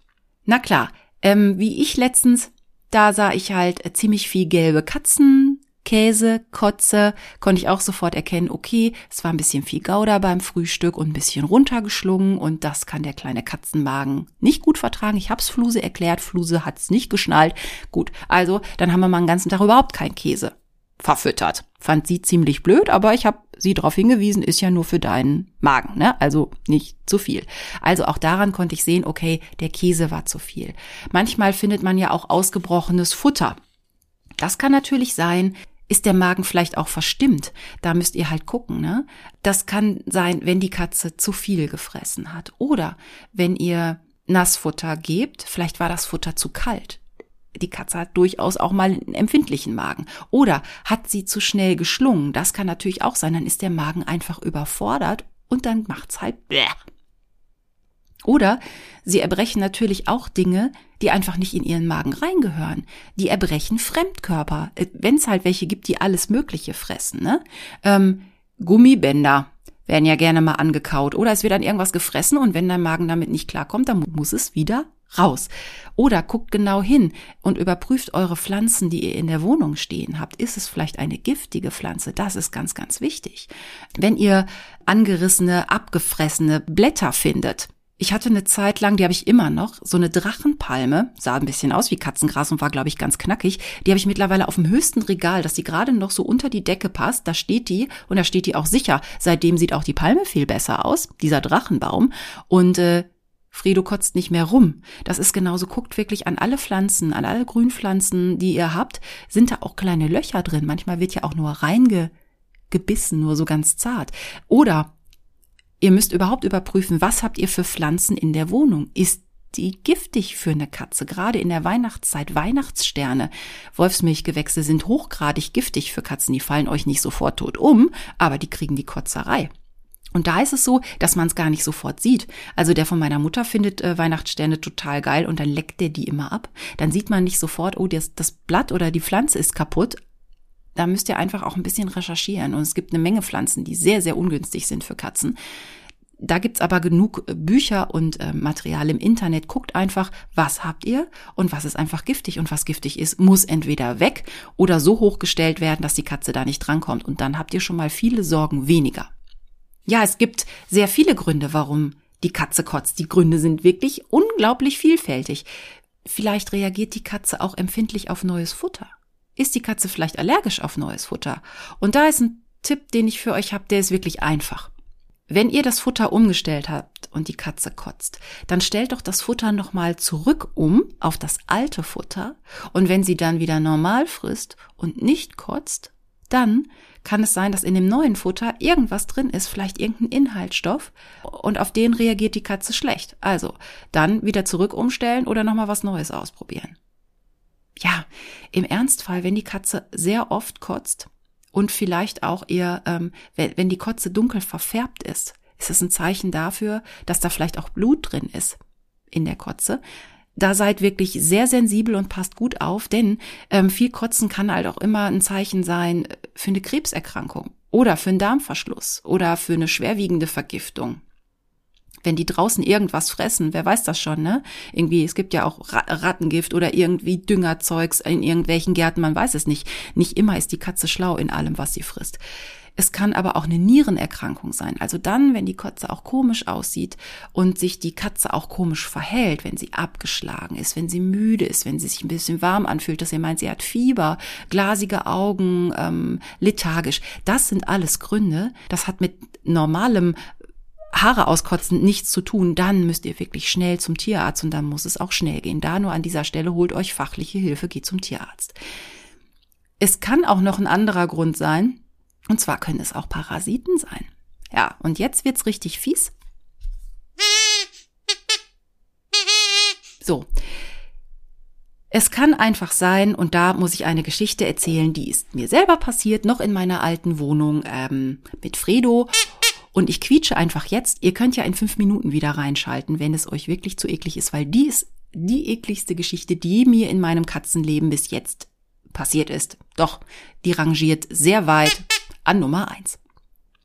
Na klar, ähm, wie ich letztens, da sah ich halt ziemlich viel gelbe Katzen, Käse, Kotze, konnte ich auch sofort erkennen, okay, es war ein bisschen viel Gouda beim Frühstück und ein bisschen runtergeschlungen und das kann der kleine Katzenmagen nicht gut vertragen. Ich hab's Fluse erklärt, Fluse hat's nicht geschnallt. Gut, also dann haben wir mal einen ganzen Tag überhaupt keinen Käse verfüttert. Fand sie ziemlich blöd, aber ich habe sie darauf hingewiesen, ist ja nur für deinen Magen, ne? Also nicht zu viel. Also auch daran konnte ich sehen, okay, der Käse war zu viel. Manchmal findet man ja auch ausgebrochenes Futter. Das kann natürlich sein, ist der Magen vielleicht auch verstimmt? Da müsst ihr halt gucken, ne? Das kann sein, wenn die Katze zu viel gefressen hat. Oder wenn ihr Nassfutter gebt, vielleicht war das Futter zu kalt. Die Katze hat durchaus auch mal einen empfindlichen Magen. Oder hat sie zu schnell geschlungen? Das kann natürlich auch sein. Dann ist der Magen einfach überfordert und dann macht's halt bleh. Oder sie erbrechen natürlich auch Dinge, die einfach nicht in ihren Magen reingehören. Die erbrechen Fremdkörper, äh, wenn es halt welche gibt, die alles Mögliche fressen. Ne? Ähm, Gummibänder werden ja gerne mal angekaut. Oder es wird dann irgendwas gefressen und wenn dein Magen damit nicht klarkommt, dann muss es wieder raus. Oder guckt genau hin und überprüft eure Pflanzen, die ihr in der Wohnung stehen habt. Ist es vielleicht eine giftige Pflanze? Das ist ganz, ganz wichtig. Wenn ihr angerissene, abgefressene Blätter findet, ich hatte eine Zeit lang, die habe ich immer noch, so eine Drachenpalme, sah ein bisschen aus wie Katzengras und war, glaube ich, ganz knackig. Die habe ich mittlerweile auf dem höchsten Regal, dass die gerade noch so unter die Decke passt. Da steht die und da steht die auch sicher. Seitdem sieht auch die Palme viel besser aus, dieser Drachenbaum. Und äh, Fredo kotzt nicht mehr rum. Das ist genauso, guckt wirklich an alle Pflanzen, an alle Grünpflanzen, die ihr habt, sind da auch kleine Löcher drin. Manchmal wird ja auch nur reingebissen, nur so ganz zart. Oder Ihr müsst überhaupt überprüfen, was habt ihr für Pflanzen in der Wohnung? Ist die giftig für eine Katze, gerade in der Weihnachtszeit. Weihnachtssterne, Wolfsmilchgewächse sind hochgradig giftig für Katzen. Die fallen euch nicht sofort tot um, aber die kriegen die Kotzerei. Und da ist es so, dass man es gar nicht sofort sieht. Also der von meiner Mutter findet äh, Weihnachtssterne total geil und dann leckt der die immer ab. Dann sieht man nicht sofort, oh, das, das Blatt oder die Pflanze ist kaputt. Da müsst ihr einfach auch ein bisschen recherchieren. Und es gibt eine Menge Pflanzen, die sehr, sehr ungünstig sind für Katzen. Da gibt's aber genug äh, Bücher und äh, Material im Internet. Guckt einfach, was habt ihr und was ist einfach giftig und was giftig ist, muss entweder weg oder so hochgestellt werden, dass die Katze da nicht drankommt. Und dann habt ihr schon mal viele Sorgen weniger. Ja, es gibt sehr viele Gründe, warum die Katze kotzt. Die Gründe sind wirklich unglaublich vielfältig. Vielleicht reagiert die Katze auch empfindlich auf neues Futter. Ist die Katze vielleicht allergisch auf neues Futter? Und da ist ein Tipp, den ich für euch habe, der ist wirklich einfach. Wenn ihr das Futter umgestellt habt und die Katze kotzt, dann stellt doch das Futter nochmal zurück um auf das alte Futter und wenn sie dann wieder normal frisst und nicht kotzt, dann kann es sein, dass in dem neuen Futter irgendwas drin ist, vielleicht irgendein Inhaltsstoff und auf den reagiert die Katze schlecht. Also dann wieder zurück umstellen oder nochmal was Neues ausprobieren. Ja, im Ernstfall, wenn die Katze sehr oft kotzt, und vielleicht auch eher, ähm, wenn die Kotze dunkel verfärbt ist, ist es ein Zeichen dafür, dass da vielleicht auch Blut drin ist in der Kotze. Da seid wirklich sehr sensibel und passt gut auf, denn ähm, viel Kotzen kann halt auch immer ein Zeichen sein für eine Krebserkrankung oder für einen Darmverschluss oder für eine schwerwiegende Vergiftung. Wenn die draußen irgendwas fressen, wer weiß das schon, ne? Irgendwie, es gibt ja auch Rattengift oder irgendwie Düngerzeugs in irgendwelchen Gärten, man weiß es nicht. Nicht immer ist die Katze schlau in allem, was sie frisst. Es kann aber auch eine Nierenerkrankung sein. Also dann, wenn die Katze auch komisch aussieht und sich die Katze auch komisch verhält, wenn sie abgeschlagen ist, wenn sie müde ist, wenn sie sich ein bisschen warm anfühlt, dass ihr meint, sie hat Fieber, glasige Augen, ähm, lethargisch. Das sind alles Gründe. Das hat mit normalem Haare auskotzen nichts zu tun, dann müsst ihr wirklich schnell zum Tierarzt und dann muss es auch schnell gehen. Da nur an dieser Stelle holt euch fachliche Hilfe, geht zum Tierarzt. Es kann auch noch ein anderer Grund sein, und zwar können es auch Parasiten sein. Ja, und jetzt wird's richtig fies. So. Es kann einfach sein, und da muss ich eine Geschichte erzählen, die ist mir selber passiert, noch in meiner alten Wohnung ähm, mit Fredo. Und ich quietsche einfach jetzt. Ihr könnt ja in fünf Minuten wieder reinschalten, wenn es euch wirklich zu eklig ist, weil die ist die ekligste Geschichte, die mir in meinem Katzenleben bis jetzt passiert ist. Doch, die rangiert sehr weit an Nummer eins.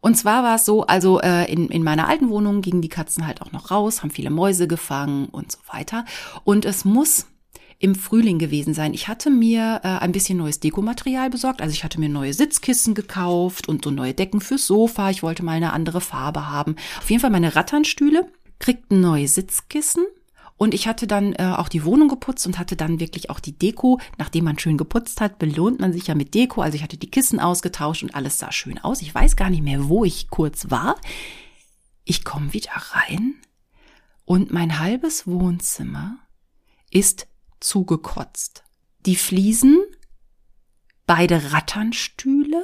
Und zwar war es so, also äh, in, in meiner alten Wohnung gingen die Katzen halt auch noch raus, haben viele Mäuse gefangen und so weiter. Und es muss im Frühling gewesen sein. Ich hatte mir äh, ein bisschen neues Dekomaterial besorgt. Also ich hatte mir neue Sitzkissen gekauft und so neue Decken fürs Sofa. Ich wollte mal eine andere Farbe haben. Auf jeden Fall meine Ratternstühle kriegten neue Sitzkissen und ich hatte dann äh, auch die Wohnung geputzt und hatte dann wirklich auch die Deko. Nachdem man schön geputzt hat, belohnt man sich ja mit Deko. Also ich hatte die Kissen ausgetauscht und alles sah schön aus. Ich weiß gar nicht mehr, wo ich kurz war. Ich komme wieder rein und mein halbes Wohnzimmer ist zugekotzt. Die Fliesen, beide Ratternstühle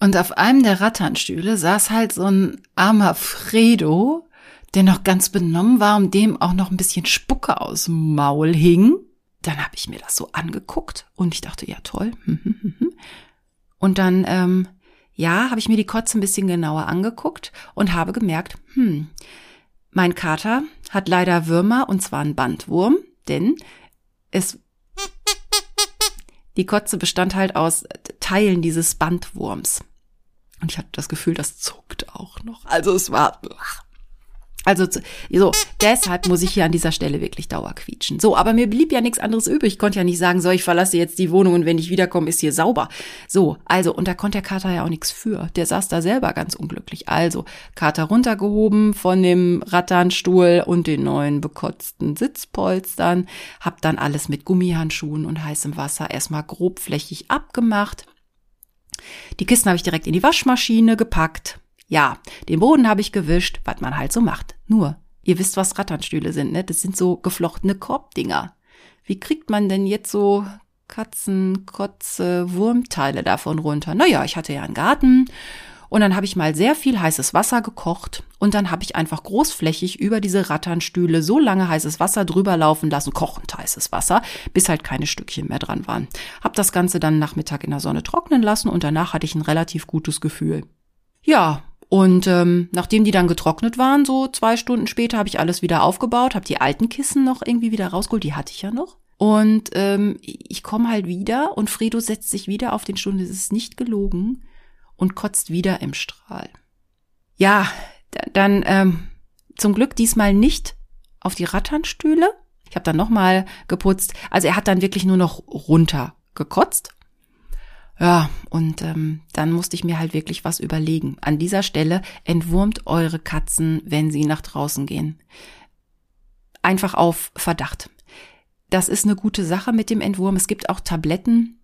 und auf einem der Ratternstühle saß halt so ein armer Fredo der noch ganz benommen war und dem auch noch ein bisschen Spucke aus dem Maul hing. Dann habe ich mir das so angeguckt und ich dachte, ja toll. Und dann, ähm, ja, habe ich mir die Kotze ein bisschen genauer angeguckt und habe gemerkt, hm, mein Kater hat leider Würmer und zwar einen Bandwurm, denn es die Kotze bestand halt aus Teilen dieses Bandwurms. Und ich hatte das Gefühl, das zuckt auch noch. Also es war also so, deshalb muss ich hier an dieser Stelle wirklich Dauer quietschen. So, aber mir blieb ja nichts anderes übrig. Ich konnte ja nicht sagen, so, ich verlasse jetzt die Wohnung und wenn ich wiederkomme, ist hier sauber. So, also, und da konnte der Kater ja auch nichts für. Der saß da selber ganz unglücklich. Also, Kater runtergehoben von dem Ratternstuhl und den neuen bekotzten Sitzpolstern, hab dann alles mit Gummihandschuhen und heißem Wasser erstmal grobflächig abgemacht. Die Kisten habe ich direkt in die Waschmaschine gepackt, ja, den Boden habe ich gewischt, was man halt so macht. Nur, ihr wisst, was Ratternstühle sind, ne? Das sind so geflochtene Korbdinger. Wie kriegt man denn jetzt so Katzen, Kotze, Wurmteile davon runter? Naja, ich hatte ja einen Garten und dann habe ich mal sehr viel heißes Wasser gekocht und dann habe ich einfach großflächig über diese Ratternstühle so lange heißes Wasser drüber laufen lassen, kochend heißes Wasser, bis halt keine Stückchen mehr dran waren. Hab das Ganze dann Nachmittag in der Sonne trocknen lassen und danach hatte ich ein relativ gutes Gefühl. Ja, und ähm, nachdem die dann getrocknet waren, so zwei Stunden später, habe ich alles wieder aufgebaut, habe die alten Kissen noch irgendwie wieder rausgeholt, die hatte ich ja noch. Und ähm, ich komme halt wieder und Fredo setzt sich wieder auf den Stuhl, es ist nicht gelogen, und kotzt wieder im Strahl. Ja, dann ähm, zum Glück diesmal nicht auf die Ratternstühle. Ich habe dann nochmal geputzt. Also er hat dann wirklich nur noch runter gekotzt ja, und ähm, dann musste ich mir halt wirklich was überlegen. An dieser Stelle entwurmt eure Katzen, wenn sie nach draußen gehen. Einfach auf Verdacht. Das ist eine gute Sache mit dem Entwurm. Es gibt auch Tabletten,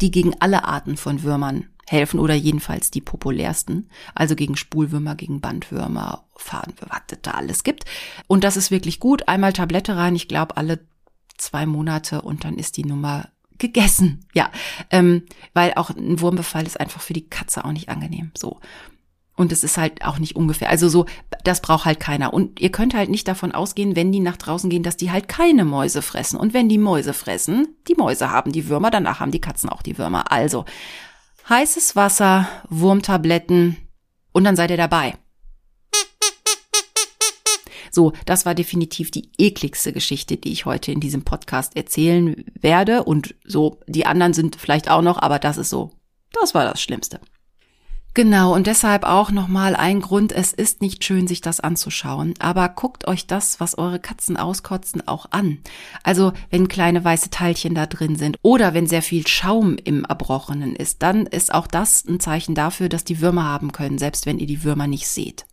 die gegen alle Arten von Würmern helfen oder jedenfalls die populärsten. Also gegen Spulwürmer, gegen Bandwürmer, Fadenwürmer, was da alles gibt. Und das ist wirklich gut. Einmal Tablette rein, ich glaube alle zwei Monate und dann ist die Nummer gegessen. Ja, ähm, weil auch ein Wurmbefall ist einfach für die Katze auch nicht angenehm. So. Und es ist halt auch nicht ungefähr. Also so, das braucht halt keiner. Und ihr könnt halt nicht davon ausgehen, wenn die nach draußen gehen, dass die halt keine Mäuse fressen. Und wenn die Mäuse fressen, die Mäuse haben die Würmer, danach haben die Katzen auch die Würmer. Also heißes Wasser, Wurmtabletten und dann seid ihr dabei. So, das war definitiv die ekligste Geschichte, die ich heute in diesem Podcast erzählen werde. Und so, die anderen sind vielleicht auch noch, aber das ist so, das war das Schlimmste. Genau, und deshalb auch nochmal ein Grund, es ist nicht schön, sich das anzuschauen, aber guckt euch das, was eure Katzen auskotzen, auch an. Also wenn kleine weiße Teilchen da drin sind oder wenn sehr viel Schaum im Erbrochenen ist, dann ist auch das ein Zeichen dafür, dass die Würmer haben können, selbst wenn ihr die Würmer nicht seht.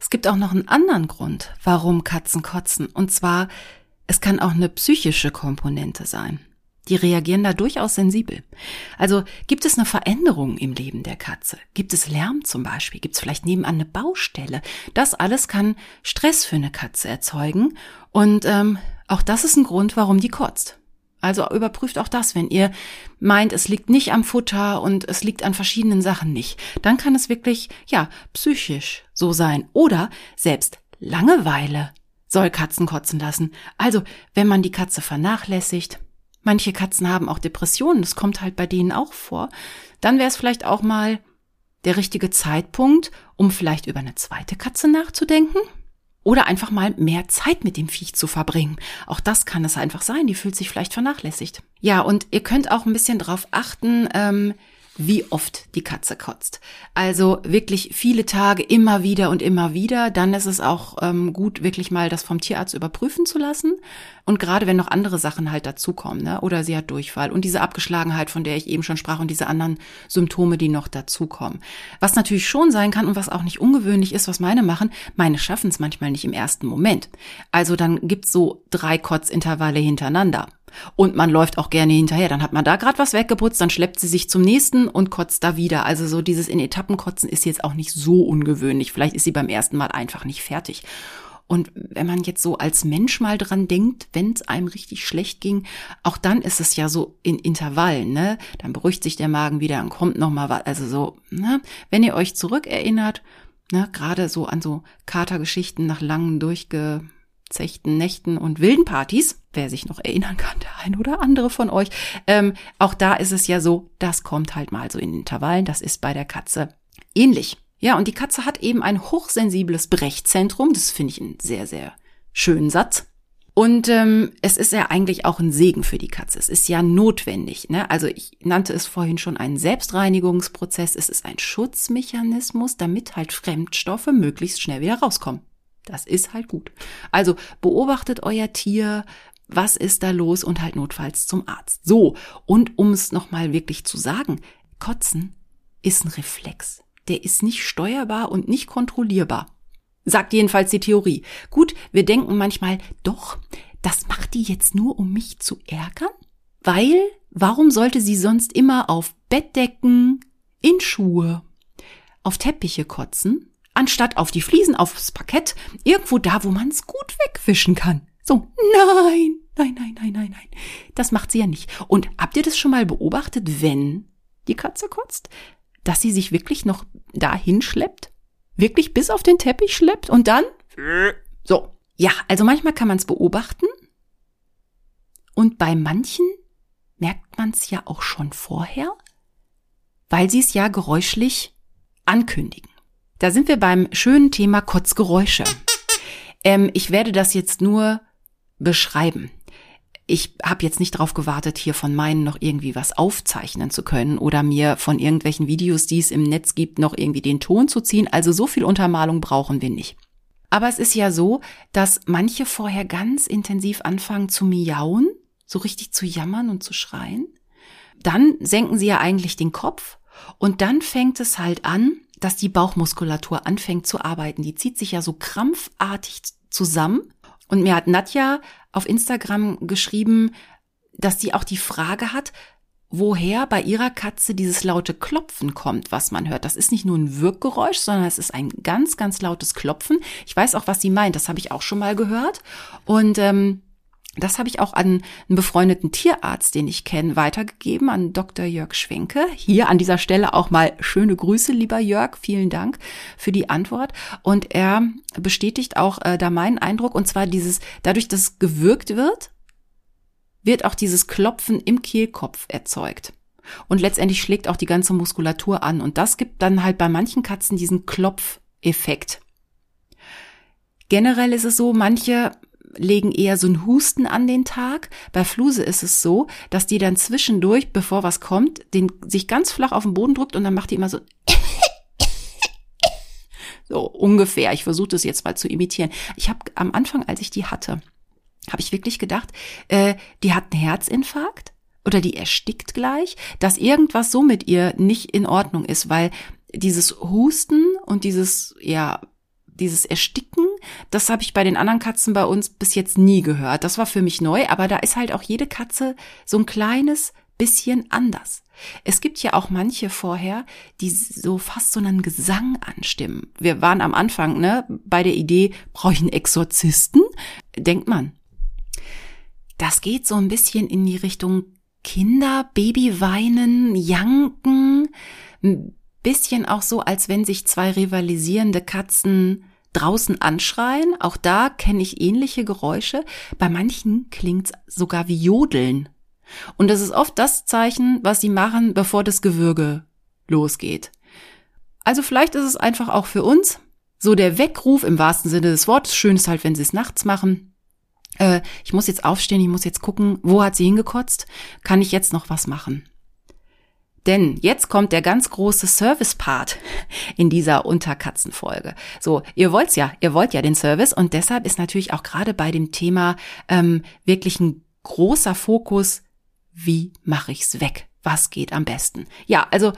Es gibt auch noch einen anderen Grund, warum Katzen kotzen, und zwar, es kann auch eine psychische Komponente sein. Die reagieren da durchaus sensibel. Also gibt es eine Veränderung im Leben der Katze? Gibt es Lärm zum Beispiel? Gibt es vielleicht nebenan eine Baustelle? Das alles kann Stress für eine Katze erzeugen und ähm, auch das ist ein Grund, warum die kotzt. Also überprüft auch das, wenn ihr meint, es liegt nicht am Futter und es liegt an verschiedenen Sachen nicht. Dann kann es wirklich, ja, psychisch so sein. Oder selbst Langeweile soll Katzen kotzen lassen. Also, wenn man die Katze vernachlässigt, Manche Katzen haben auch Depressionen, das kommt halt bei denen auch vor. Dann wäre es vielleicht auch mal der richtige Zeitpunkt, um vielleicht über eine zweite Katze nachzudenken. Oder einfach mal mehr Zeit mit dem Viech zu verbringen. Auch das kann es einfach sein. Die fühlt sich vielleicht vernachlässigt. Ja, und ihr könnt auch ein bisschen drauf achten, ähm, wie oft die Katze kotzt. Also wirklich viele Tage immer wieder und immer wieder. Dann ist es auch ähm, gut, wirklich mal das vom Tierarzt überprüfen zu lassen. Und gerade wenn noch andere Sachen halt dazukommen, ne? oder sie hat Durchfall und diese Abgeschlagenheit, von der ich eben schon sprach, und diese anderen Symptome, die noch dazukommen. Was natürlich schon sein kann und was auch nicht ungewöhnlich ist, was meine machen, meine schaffen es manchmal nicht im ersten Moment. Also dann gibt's so drei Kotzintervalle hintereinander. Und man läuft auch gerne hinterher. Dann hat man da gerade was weggeputzt, dann schleppt sie sich zum nächsten und kotzt da wieder. Also so dieses in Etappen kotzen ist jetzt auch nicht so ungewöhnlich. Vielleicht ist sie beim ersten Mal einfach nicht fertig. Und wenn man jetzt so als Mensch mal dran denkt, wenn es einem richtig schlecht ging, auch dann ist es ja so in Intervallen, ne? Dann beruhigt sich der Magen wieder, dann kommt noch mal was. Also so, ne? Wenn ihr euch zurückerinnert, ne, gerade so an so Katergeschichten nach langen durchge zechten Nächten und wilden Partys, wer sich noch erinnern kann, der ein oder andere von euch, ähm, auch da ist es ja so, das kommt halt mal so in Intervallen, das ist bei der Katze ähnlich. Ja, und die Katze hat eben ein hochsensibles Brechzentrum, das finde ich einen sehr, sehr schönen Satz. Und ähm, es ist ja eigentlich auch ein Segen für die Katze. Es ist ja notwendig. Ne? Also ich nannte es vorhin schon einen Selbstreinigungsprozess. Es ist ein Schutzmechanismus, damit halt Fremdstoffe möglichst schnell wieder rauskommen. Das ist halt gut. Also beobachtet euer Tier, was ist da los und halt notfalls zum Arzt. So, und um es nochmal wirklich zu sagen, Kotzen ist ein Reflex. Der ist nicht steuerbar und nicht kontrollierbar. Sagt jedenfalls die Theorie. Gut, wir denken manchmal, doch, das macht die jetzt nur, um mich zu ärgern? Weil, warum sollte sie sonst immer auf Bettdecken, in Schuhe, auf Teppiche kotzen? anstatt auf die Fliesen, aufs Parkett, irgendwo da, wo man es gut wegwischen kann. So, nein, nein, nein, nein, nein, nein. Das macht sie ja nicht. Und habt ihr das schon mal beobachtet, wenn die Katze kotzt, dass sie sich wirklich noch dahin schleppt? Wirklich bis auf den Teppich schleppt und dann? So. Ja, also manchmal kann man es beobachten. Und bei manchen merkt man es ja auch schon vorher, weil sie es ja geräuschlich ankündigen. Da sind wir beim schönen Thema Kotzgeräusche. Ähm, ich werde das jetzt nur beschreiben. Ich habe jetzt nicht darauf gewartet, hier von meinen noch irgendwie was aufzeichnen zu können oder mir von irgendwelchen Videos, die es im Netz gibt, noch irgendwie den Ton zu ziehen. Also so viel Untermalung brauchen wir nicht. Aber es ist ja so, dass manche vorher ganz intensiv anfangen zu miauen, so richtig zu jammern und zu schreien. Dann senken sie ja eigentlich den Kopf und dann fängt es halt an, dass die Bauchmuskulatur anfängt zu arbeiten. Die zieht sich ja so krampfartig zusammen. Und mir hat Nadja auf Instagram geschrieben, dass sie auch die Frage hat, woher bei ihrer Katze dieses laute Klopfen kommt, was man hört. Das ist nicht nur ein Wirkgeräusch, sondern es ist ein ganz, ganz lautes Klopfen. Ich weiß auch, was sie meint. Das habe ich auch schon mal gehört. Und ähm, das habe ich auch an einen befreundeten Tierarzt, den ich kenne, weitergegeben, an Dr. Jörg Schwenke. Hier an dieser Stelle auch mal schöne Grüße, lieber Jörg. Vielen Dank für die Antwort. Und er bestätigt auch äh, da meinen Eindruck, und zwar dieses, dadurch, dass gewürgt wird, wird auch dieses Klopfen im Kehlkopf erzeugt. Und letztendlich schlägt auch die ganze Muskulatur an. Und das gibt dann halt bei manchen Katzen diesen Klopfeffekt. Generell ist es so, manche legen eher so ein Husten an den Tag. Bei Fluse ist es so, dass die dann zwischendurch, bevor was kommt, den sich ganz flach auf den Boden drückt und dann macht die immer so So ungefähr. Ich versuche das jetzt mal zu imitieren. Ich habe am Anfang, als ich die hatte, habe ich wirklich gedacht, äh, die hat einen Herzinfarkt oder die erstickt gleich, dass irgendwas so mit ihr nicht in Ordnung ist, weil dieses Husten und dieses, ja, dieses Ersticken, das habe ich bei den anderen Katzen bei uns bis jetzt nie gehört. Das war für mich neu, aber da ist halt auch jede Katze so ein kleines bisschen anders. Es gibt ja auch manche vorher, die so fast so einen Gesang anstimmen. Wir waren am Anfang, ne, bei der Idee, brauche ich einen Exorzisten? Denkt man. Das geht so ein bisschen in die Richtung Kinder, Baby weinen, janken, ein bisschen auch so, als wenn sich zwei rivalisierende Katzen draußen anschreien. Auch da kenne ich ähnliche Geräusche. Bei manchen klingt's sogar wie Jodeln. Und das ist oft das Zeichen, was sie machen, bevor das Gewürge losgeht. Also vielleicht ist es einfach auch für uns so der Weckruf im wahrsten Sinne des Wortes. Schön ist halt, wenn sie es nachts machen. Äh, ich muss jetzt aufstehen, ich muss jetzt gucken, wo hat sie hingekotzt? Kann ich jetzt noch was machen? Denn jetzt kommt der ganz große Service-Part in dieser Unterkatzenfolge. So, ihr wollt's ja, ihr wollt ja den Service und deshalb ist natürlich auch gerade bei dem Thema ähm, wirklich ein großer Fokus, wie mache ich's weg? Was geht am besten? Ja, also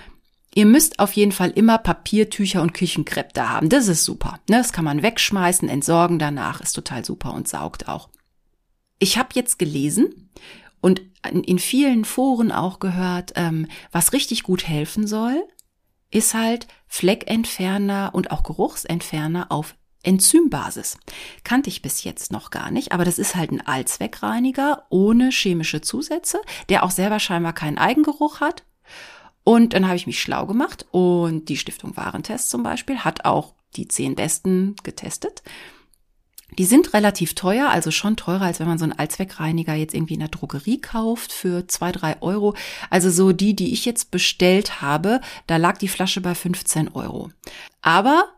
Ihr müsst auf jeden Fall immer Papiertücher und Küchenkrepp da haben. Das ist super. Ne? Das kann man wegschmeißen, entsorgen danach, ist total super und saugt auch. Ich habe jetzt gelesen und in vielen Foren auch gehört, ähm, was richtig gut helfen soll, ist halt Fleckentferner und auch Geruchsentferner auf Enzymbasis. Kannte ich bis jetzt noch gar nicht, aber das ist halt ein Allzweckreiniger ohne chemische Zusätze, der auch selber scheinbar keinen Eigengeruch hat. Und dann habe ich mich schlau gemacht und die Stiftung Warentest zum Beispiel hat auch die zehn besten getestet die sind relativ teuer, also schon teurer, als wenn man so einen Allzweckreiniger jetzt irgendwie in der Drogerie kauft für zwei, drei Euro. Also so die, die ich jetzt bestellt habe, da lag die Flasche bei 15 Euro. Aber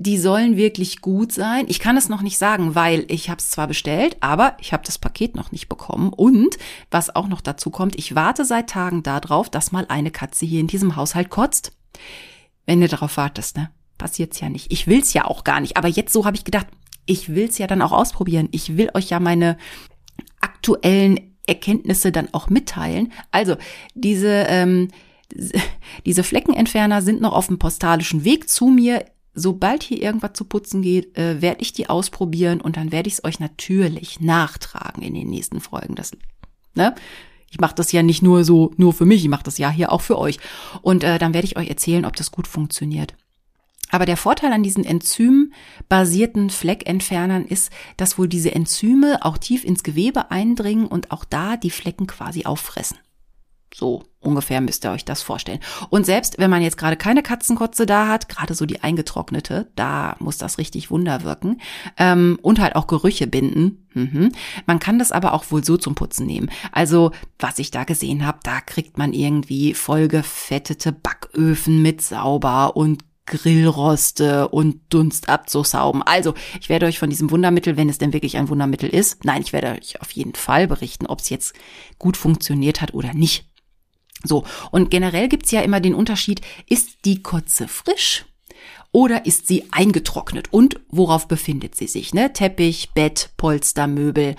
die sollen wirklich gut sein. Ich kann es noch nicht sagen, weil ich habe es zwar bestellt, aber ich habe das Paket noch nicht bekommen. Und was auch noch dazu kommt, ich warte seit Tagen darauf, dass mal eine Katze hier in diesem Haushalt kotzt. Wenn du darauf wartest, ne? Passiert's ja nicht. Ich will's ja auch gar nicht. Aber jetzt so habe ich gedacht, ich will's ja dann auch ausprobieren. Ich will euch ja meine aktuellen Erkenntnisse dann auch mitteilen. Also diese ähm, diese Fleckenentferner sind noch auf dem postalischen Weg zu mir. Sobald hier irgendwas zu putzen geht, äh, werde ich die ausprobieren und dann werde ich es euch natürlich nachtragen in den nächsten Folgen. Das, ne? Ich mache das ja nicht nur so, nur für mich, ich mache das ja hier auch für euch. Und äh, dann werde ich euch erzählen, ob das gut funktioniert. Aber der Vorteil an diesen enzymbasierten Fleckentfernern ist, dass wohl diese Enzyme auch tief ins Gewebe eindringen und auch da die Flecken quasi auffressen. So ungefähr müsst ihr euch das vorstellen. Und selbst wenn man jetzt gerade keine Katzenkotze da hat, gerade so die eingetrocknete, da muss das richtig Wunder wirken. Ähm, und halt auch Gerüche binden. Mhm. Man kann das aber auch wohl so zum Putzen nehmen. Also, was ich da gesehen habe, da kriegt man irgendwie vollgefettete Backöfen mit sauber und Grillroste und Dunstabzugsauben. Also, ich werde euch von diesem Wundermittel, wenn es denn wirklich ein Wundermittel ist, nein, ich werde euch auf jeden Fall berichten, ob es jetzt gut funktioniert hat oder nicht. So, und generell gibt's ja immer den Unterschied, ist die Kotze frisch oder ist sie eingetrocknet und worauf befindet sie sich? Ne? Teppich, Bett, Polster, Möbel.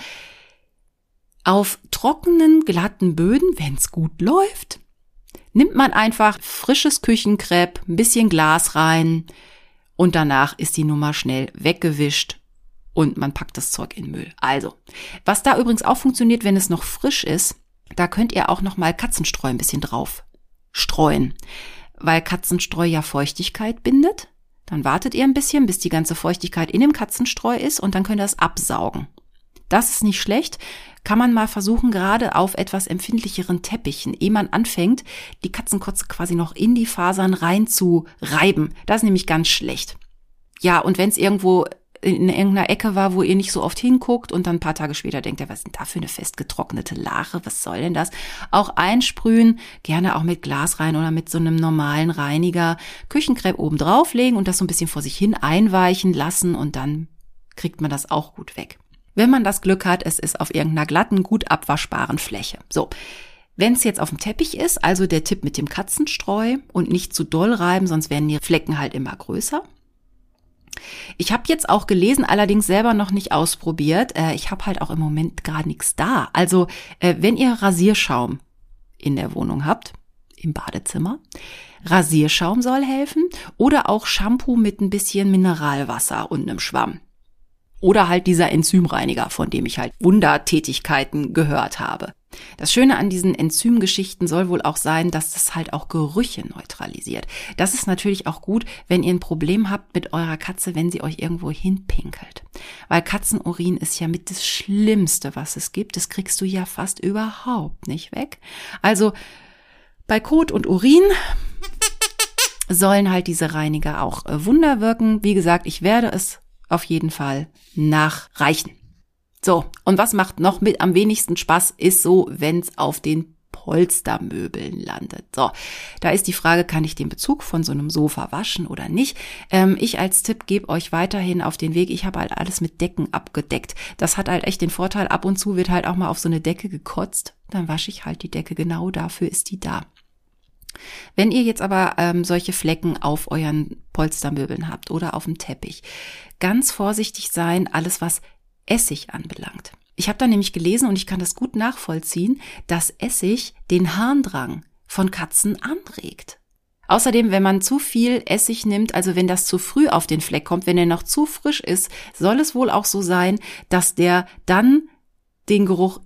Auf trockenen, glatten Böden, wenn's gut läuft, nimmt man einfach frisches Küchenkrepp, ein bisschen Glas rein und danach ist die Nummer schnell weggewischt und man packt das Zeug in Müll. Also, was da übrigens auch funktioniert, wenn es noch frisch ist, da könnt ihr auch noch mal Katzenstreu ein bisschen drauf streuen, weil Katzenstreu ja Feuchtigkeit bindet. Dann wartet ihr ein bisschen, bis die ganze Feuchtigkeit in dem Katzenstreu ist und dann könnt ihr es absaugen. Das ist nicht schlecht. Kann man mal versuchen, gerade auf etwas empfindlicheren Teppichen, ehe man anfängt, die Katzenkotze quasi noch in die Fasern rein zu reiben. Das ist nämlich ganz schlecht. Ja, und wenn es irgendwo in irgendeiner Ecke war, wo ihr nicht so oft hinguckt und dann ein paar Tage später denkt ihr, was ist denn da für eine festgetrocknete Lache? Was soll denn das? Auch einsprühen, gerne auch mit Glas rein oder mit so einem normalen Reiniger. Küchenkrepp oben drauflegen und das so ein bisschen vor sich hin einweichen lassen und dann kriegt man das auch gut weg. Wenn man das Glück hat, es ist auf irgendeiner glatten, gut abwaschbaren Fläche. So. Wenn es jetzt auf dem Teppich ist, also der Tipp mit dem Katzenstreu und nicht zu doll reiben, sonst werden die Flecken halt immer größer. Ich habe jetzt auch gelesen, allerdings selber noch nicht ausprobiert. Äh, ich habe halt auch im Moment gar nichts da. Also äh, wenn ihr Rasierschaum in der Wohnung habt, im Badezimmer, Rasierschaum soll helfen oder auch Shampoo mit ein bisschen Mineralwasser und einem Schwamm. Oder halt dieser Enzymreiniger, von dem ich halt Wundertätigkeiten gehört habe. Das Schöne an diesen Enzymgeschichten soll wohl auch sein, dass das halt auch Gerüche neutralisiert. Das ist natürlich auch gut, wenn ihr ein Problem habt mit eurer Katze, wenn sie euch irgendwo hinpinkelt. Weil Katzenurin ist ja mit das Schlimmste, was es gibt. Das kriegst du ja fast überhaupt nicht weg. Also bei Kot und Urin sollen halt diese Reiniger auch äh, Wunder wirken. Wie gesagt, ich werde es auf jeden Fall nachreichen. So, und was macht noch mit am wenigsten Spaß, ist so, wenn's auf den Polstermöbeln landet. So, da ist die Frage, kann ich den Bezug von so einem Sofa waschen oder nicht? Ähm, ich als Tipp gebe euch weiterhin auf den Weg. Ich habe halt alles mit Decken abgedeckt. Das hat halt echt den Vorteil, ab und zu wird halt auch mal auf so eine Decke gekotzt. Dann wasche ich halt die Decke. Genau dafür ist die da. Wenn ihr jetzt aber ähm, solche Flecken auf euren Polstermöbeln habt oder auf dem Teppich, ganz vorsichtig sein, alles was Essig anbelangt. Ich habe da nämlich gelesen und ich kann das gut nachvollziehen, dass Essig den Harndrang von Katzen anregt. Außerdem, wenn man zu viel Essig nimmt, also wenn das zu früh auf den Fleck kommt, wenn er noch zu frisch ist, soll es wohl auch so sein, dass der dann den Geruch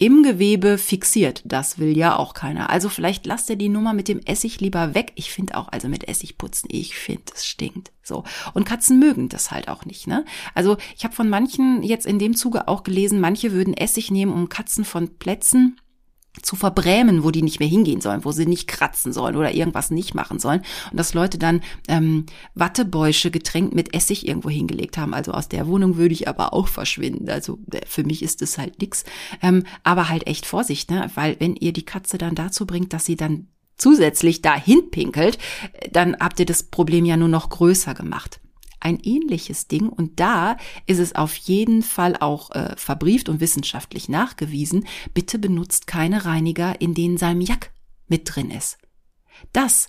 im Gewebe fixiert. Das will ja auch keiner. Also vielleicht lasst ihr die Nummer mit dem Essig lieber weg. Ich finde auch, also mit Essig putzen, ich finde, es stinkt. So. Und Katzen mögen das halt auch nicht, ne? Also ich habe von manchen jetzt in dem Zuge auch gelesen, manche würden Essig nehmen, um Katzen von Plätzen zu verbrämen, wo die nicht mehr hingehen sollen, wo sie nicht kratzen sollen oder irgendwas nicht machen sollen. Und dass Leute dann ähm, Wattebäusche getränkt mit Essig irgendwo hingelegt haben. Also aus der Wohnung würde ich aber auch verschwinden. Also äh, für mich ist es halt nix. Ähm, aber halt echt Vorsicht, ne? Weil wenn ihr die Katze dann dazu bringt, dass sie dann zusätzlich dahin pinkelt, äh, dann habt ihr das Problem ja nur noch größer gemacht ein ähnliches Ding und da ist es auf jeden Fall auch äh, verbrieft und wissenschaftlich nachgewiesen. Bitte benutzt keine Reiniger, in denen Salmiak mit drin ist. Das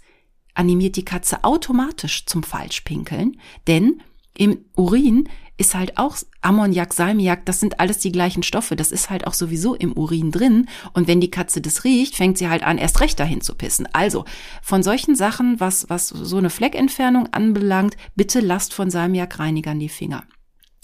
animiert die Katze automatisch zum Falschpinkeln, denn im Urin ist halt auch Ammoniak, Salmiak, das sind alles die gleichen Stoffe. Das ist halt auch sowieso im Urin drin. Und wenn die Katze das riecht, fängt sie halt an, erst recht dahin zu pissen. Also von solchen Sachen, was, was so eine Fleckentfernung anbelangt, bitte lasst von Salmiakreinigern die Finger.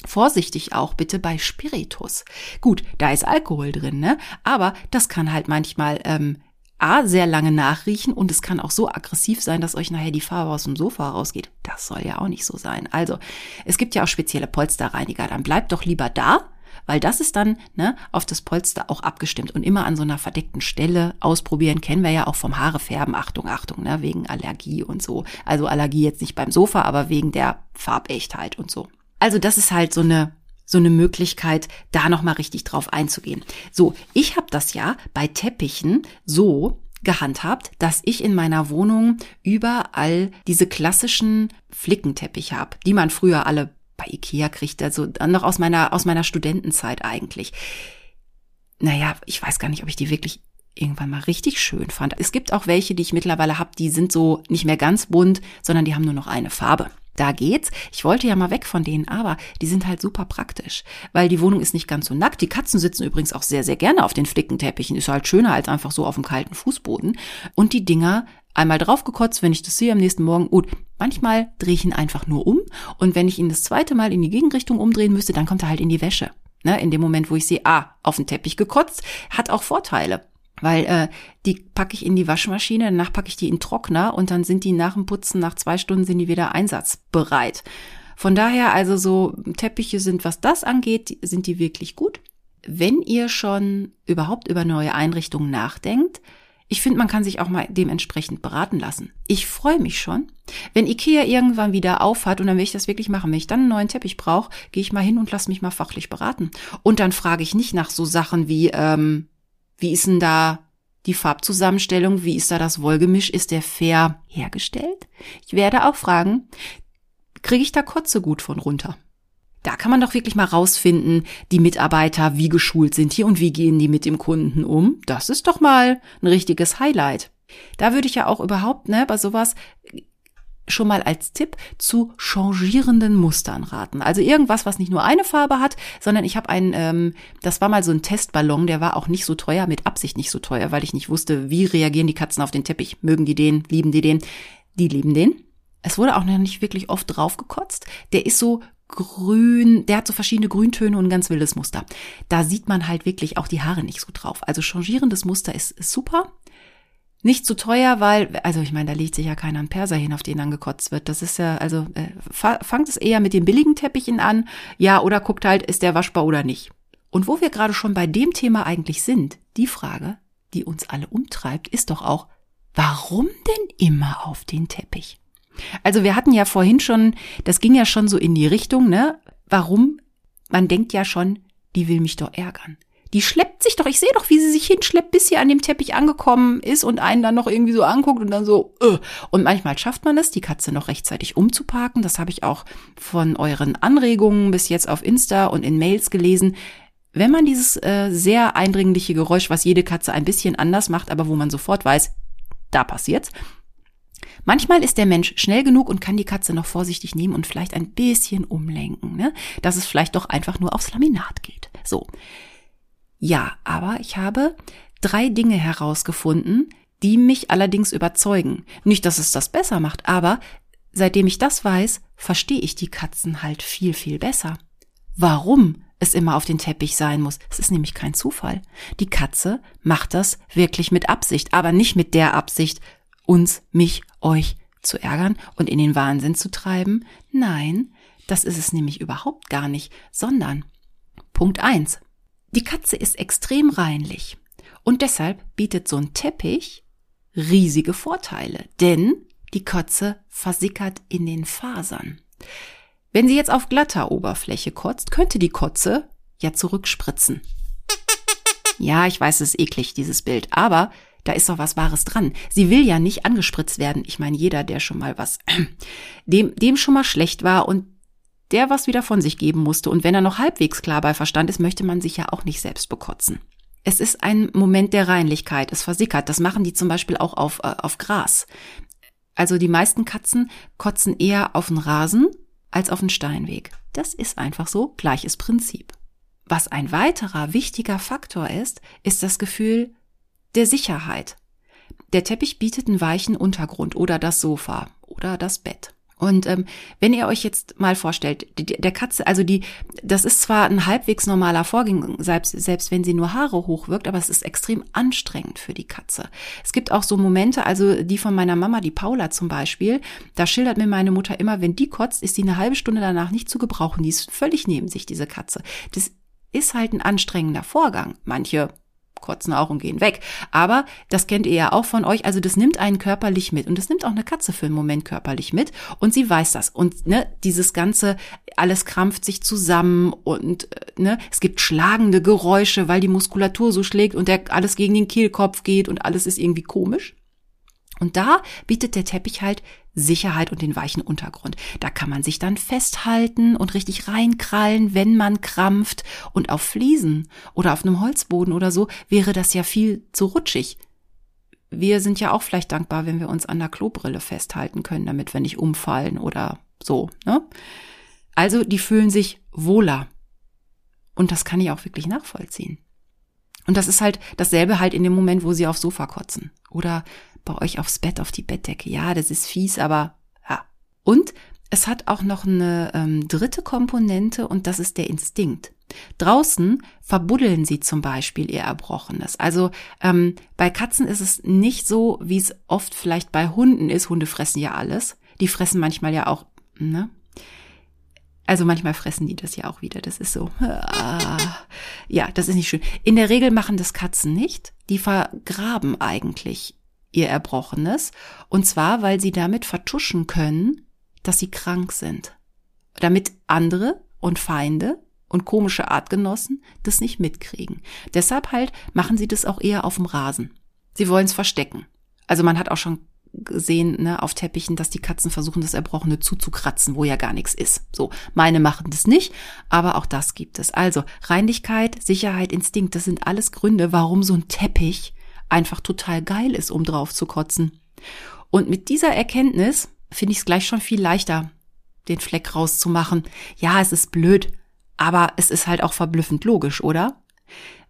Vorsichtig auch bitte bei Spiritus. Gut, da ist Alkohol drin, ne? Aber das kann halt manchmal ähm, A, sehr lange nachriechen und es kann auch so aggressiv sein, dass euch nachher die Farbe aus dem Sofa rausgeht. Das soll ja auch nicht so sein. Also, es gibt ja auch spezielle Polsterreiniger. Dann bleibt doch lieber da, weil das ist dann ne, auf das Polster auch abgestimmt und immer an so einer verdeckten Stelle ausprobieren. Kennen wir ja auch vom Haare färben. Achtung, Achtung, ne, wegen Allergie und so. Also Allergie jetzt nicht beim Sofa, aber wegen der Farbechtheit und so. Also das ist halt so eine so eine Möglichkeit, da nochmal richtig drauf einzugehen. So, ich habe das ja bei Teppichen so gehandhabt, dass ich in meiner Wohnung überall diese klassischen Flickenteppiche habe, die man früher alle bei Ikea kriegt, also noch aus meiner, aus meiner Studentenzeit eigentlich. Naja, ich weiß gar nicht, ob ich die wirklich irgendwann mal richtig schön fand. Es gibt auch welche, die ich mittlerweile habe, die sind so nicht mehr ganz bunt, sondern die haben nur noch eine Farbe da geht's. Ich wollte ja mal weg von denen, aber die sind halt super praktisch, weil die Wohnung ist nicht ganz so nackt. Die Katzen sitzen übrigens auch sehr, sehr gerne auf den Flickenteppichen. Ist halt schöner als einfach so auf dem kalten Fußboden. Und die Dinger einmal draufgekotzt, wenn ich das sehe am nächsten Morgen. Gut, manchmal drehe ich ihn einfach nur um und wenn ich ihn das zweite Mal in die Gegenrichtung umdrehen müsste, dann kommt er halt in die Wäsche. Ne, in dem Moment, wo ich sehe, ah, auf den Teppich gekotzt, hat auch Vorteile. Weil äh, die packe ich in die Waschmaschine, danach packe ich die in Trockner und dann sind die nach dem Putzen, nach zwei Stunden sind die wieder einsatzbereit. Von daher also so Teppiche sind, was das angeht, sind die wirklich gut. Wenn ihr schon überhaupt über neue Einrichtungen nachdenkt, ich finde, man kann sich auch mal dementsprechend beraten lassen. Ich freue mich schon, wenn Ikea irgendwann wieder aufhat und dann will ich das wirklich machen. Wenn ich dann einen neuen Teppich brauche, gehe ich mal hin und lass mich mal fachlich beraten. Und dann frage ich nicht nach so Sachen wie, ähm, wie ist denn da die Farbzusammenstellung? Wie ist da das Wollgemisch? Ist der fair hergestellt? Ich werde auch fragen, kriege ich da Kotze gut von runter? Da kann man doch wirklich mal rausfinden, die Mitarbeiter, wie geschult sind hier und wie gehen die mit dem Kunden um. Das ist doch mal ein richtiges Highlight. Da würde ich ja auch überhaupt, ne, bei sowas schon mal als Tipp zu changierenden Mustern raten. Also irgendwas, was nicht nur eine Farbe hat, sondern ich habe einen, ähm, das war mal so ein Testballon, der war auch nicht so teuer, mit Absicht nicht so teuer, weil ich nicht wusste, wie reagieren die Katzen auf den Teppich. Mögen die den, lieben die den? Die lieben den. Es wurde auch noch nicht wirklich oft draufgekotzt. Der ist so grün, der hat so verschiedene Grüntöne und ein ganz wildes Muster. Da sieht man halt wirklich auch die Haare nicht so drauf. Also changierendes Muster ist, ist super. Nicht zu teuer, weil, also ich meine, da legt sich ja keiner einen Perser hin, auf den dann gekotzt wird. Das ist ja, also äh, fangt es eher mit den billigen Teppichen an, ja, oder guckt halt, ist der waschbar oder nicht. Und wo wir gerade schon bei dem Thema eigentlich sind, die Frage, die uns alle umtreibt, ist doch auch, warum denn immer auf den Teppich? Also wir hatten ja vorhin schon, das ging ja schon so in die Richtung, ne? Warum? Man denkt ja schon, die will mich doch ärgern. Die schleppt sich doch, ich sehe doch, wie sie sich hinschleppt, bis sie an dem Teppich angekommen ist und einen dann noch irgendwie so anguckt und dann so, äh. Und manchmal schafft man es, die Katze noch rechtzeitig umzuparken. Das habe ich auch von euren Anregungen bis jetzt auf Insta und in Mails gelesen. Wenn man dieses äh, sehr eindringliche Geräusch, was jede Katze ein bisschen anders macht, aber wo man sofort weiß, da passiert's, Manchmal ist der Mensch schnell genug und kann die Katze noch vorsichtig nehmen und vielleicht ein bisschen umlenken, ne? dass es vielleicht doch einfach nur aufs Laminat geht. So. Ja, aber ich habe drei Dinge herausgefunden, die mich allerdings überzeugen. Nicht, dass es das besser macht, aber seitdem ich das weiß, verstehe ich die Katzen halt viel, viel besser. Warum es immer auf den Teppich sein muss. Es ist nämlich kein Zufall. Die Katze macht das wirklich mit Absicht, aber nicht mit der Absicht, uns, mich, euch zu ärgern und in den Wahnsinn zu treiben? Nein, das ist es nämlich überhaupt gar nicht, sondern Punkt eins: Die Katze ist extrem reinlich und deshalb bietet so ein Teppich riesige Vorteile, denn die Kotze versickert in den Fasern. Wenn sie jetzt auf glatter Oberfläche kotzt, könnte die Kotze ja zurückspritzen. Ja, ich weiß, es ist eklig, dieses Bild, aber da ist doch was Wahres dran. Sie will ja nicht angespritzt werden. Ich meine, jeder, der schon mal was, dem, dem schon mal schlecht war und der was wieder von sich geben musste. Und wenn er noch halbwegs klar bei Verstand ist, möchte man sich ja auch nicht selbst bekotzen. Es ist ein Moment der Reinlichkeit. Es versickert. Das machen die zum Beispiel auch auf, äh, auf Gras. Also die meisten Katzen kotzen eher auf den Rasen als auf den Steinweg. Das ist einfach so. Gleiches Prinzip. Was ein weiterer wichtiger Faktor ist, ist das Gefühl der Sicherheit. Der Teppich bietet einen weichen Untergrund oder das Sofa oder das Bett. Und ähm, wenn ihr euch jetzt mal vorstellt, die, der Katze, also die, das ist zwar ein halbwegs normaler Vorgang, selbst, selbst wenn sie nur Haare hochwirkt, aber es ist extrem anstrengend für die Katze. Es gibt auch so Momente, also die von meiner Mama, die Paula zum Beispiel, da schildert mir meine Mutter immer, wenn die kotzt, ist sie eine halbe Stunde danach nicht zu gebrauchen. Die ist völlig neben sich, diese Katze. Das ist halt ein anstrengender Vorgang. Manche kotzen auch und gehen weg. Aber das kennt ihr ja auch von euch. Also das nimmt einen körperlich mit. Und das nimmt auch eine Katze für einen Moment körperlich mit. Und sie weiß das. Und ne, dieses Ganze, alles krampft sich zusammen und äh, ne, es gibt schlagende Geräusche, weil die Muskulatur so schlägt und der alles gegen den Kehlkopf geht und alles ist irgendwie komisch. Und da bietet der Teppich halt Sicherheit und den weichen Untergrund. Da kann man sich dann festhalten und richtig reinkrallen, wenn man krampft. Und auf Fliesen oder auf einem Holzboden oder so wäre das ja viel zu rutschig. Wir sind ja auch vielleicht dankbar, wenn wir uns an der Klobrille festhalten können, damit wir nicht umfallen oder so. Ne? Also die fühlen sich wohler. Und das kann ich auch wirklich nachvollziehen. Und das ist halt dasselbe halt in dem Moment, wo sie aufs Sofa kotzen oder bei euch aufs Bett, auf die Bettdecke. Ja, das ist fies, aber ja. Und es hat auch noch eine ähm, dritte Komponente und das ist der Instinkt. Draußen verbuddeln sie zum Beispiel ihr Erbrochenes. Also ähm, bei Katzen ist es nicht so, wie es oft vielleicht bei Hunden ist. Hunde fressen ja alles. Die fressen manchmal ja auch, ne? Also manchmal fressen die das ja auch wieder. Das ist so. Ja, das ist nicht schön. In der Regel machen das Katzen nicht. Die vergraben eigentlich ihr Erbrochenes, und zwar, weil sie damit vertuschen können, dass sie krank sind, damit andere und Feinde und komische Artgenossen das nicht mitkriegen. Deshalb halt machen sie das auch eher auf dem Rasen. Sie wollen es verstecken. Also man hat auch schon gesehen ne, auf Teppichen, dass die Katzen versuchen, das Erbrochene zuzukratzen, wo ja gar nichts ist. So, meine machen das nicht, aber auch das gibt es. Also Reinlichkeit, Sicherheit, Instinkt, das sind alles Gründe, warum so ein Teppich einfach total geil ist, um drauf zu kotzen. Und mit dieser Erkenntnis finde ich es gleich schon viel leichter, den Fleck rauszumachen. Ja, es ist blöd, aber es ist halt auch verblüffend logisch, oder?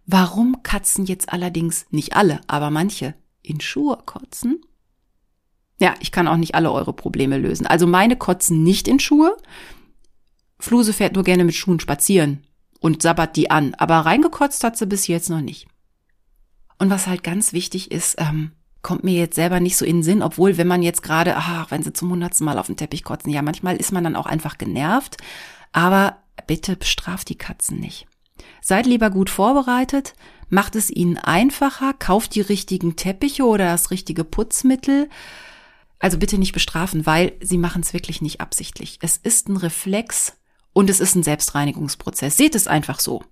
Warum Katzen jetzt allerdings nicht alle, aber manche in Schuhe kotzen? Ja, ich kann auch nicht alle eure Probleme lösen. Also meine kotzen nicht in Schuhe. Fluse fährt nur gerne mit Schuhen spazieren und sabbert die an, aber reingekotzt hat sie bis jetzt noch nicht. Und was halt ganz wichtig ist, ähm, kommt mir jetzt selber nicht so in den Sinn, obwohl wenn man jetzt gerade, ach, wenn sie zum hundertsten Mal auf den Teppich kotzen, ja, manchmal ist man dann auch einfach genervt, aber bitte bestraft die Katzen nicht. Seid lieber gut vorbereitet, macht es ihnen einfacher, kauft die richtigen Teppiche oder das richtige Putzmittel. Also bitte nicht bestrafen, weil sie machen es wirklich nicht absichtlich. Es ist ein Reflex und es ist ein Selbstreinigungsprozess. Seht es einfach so.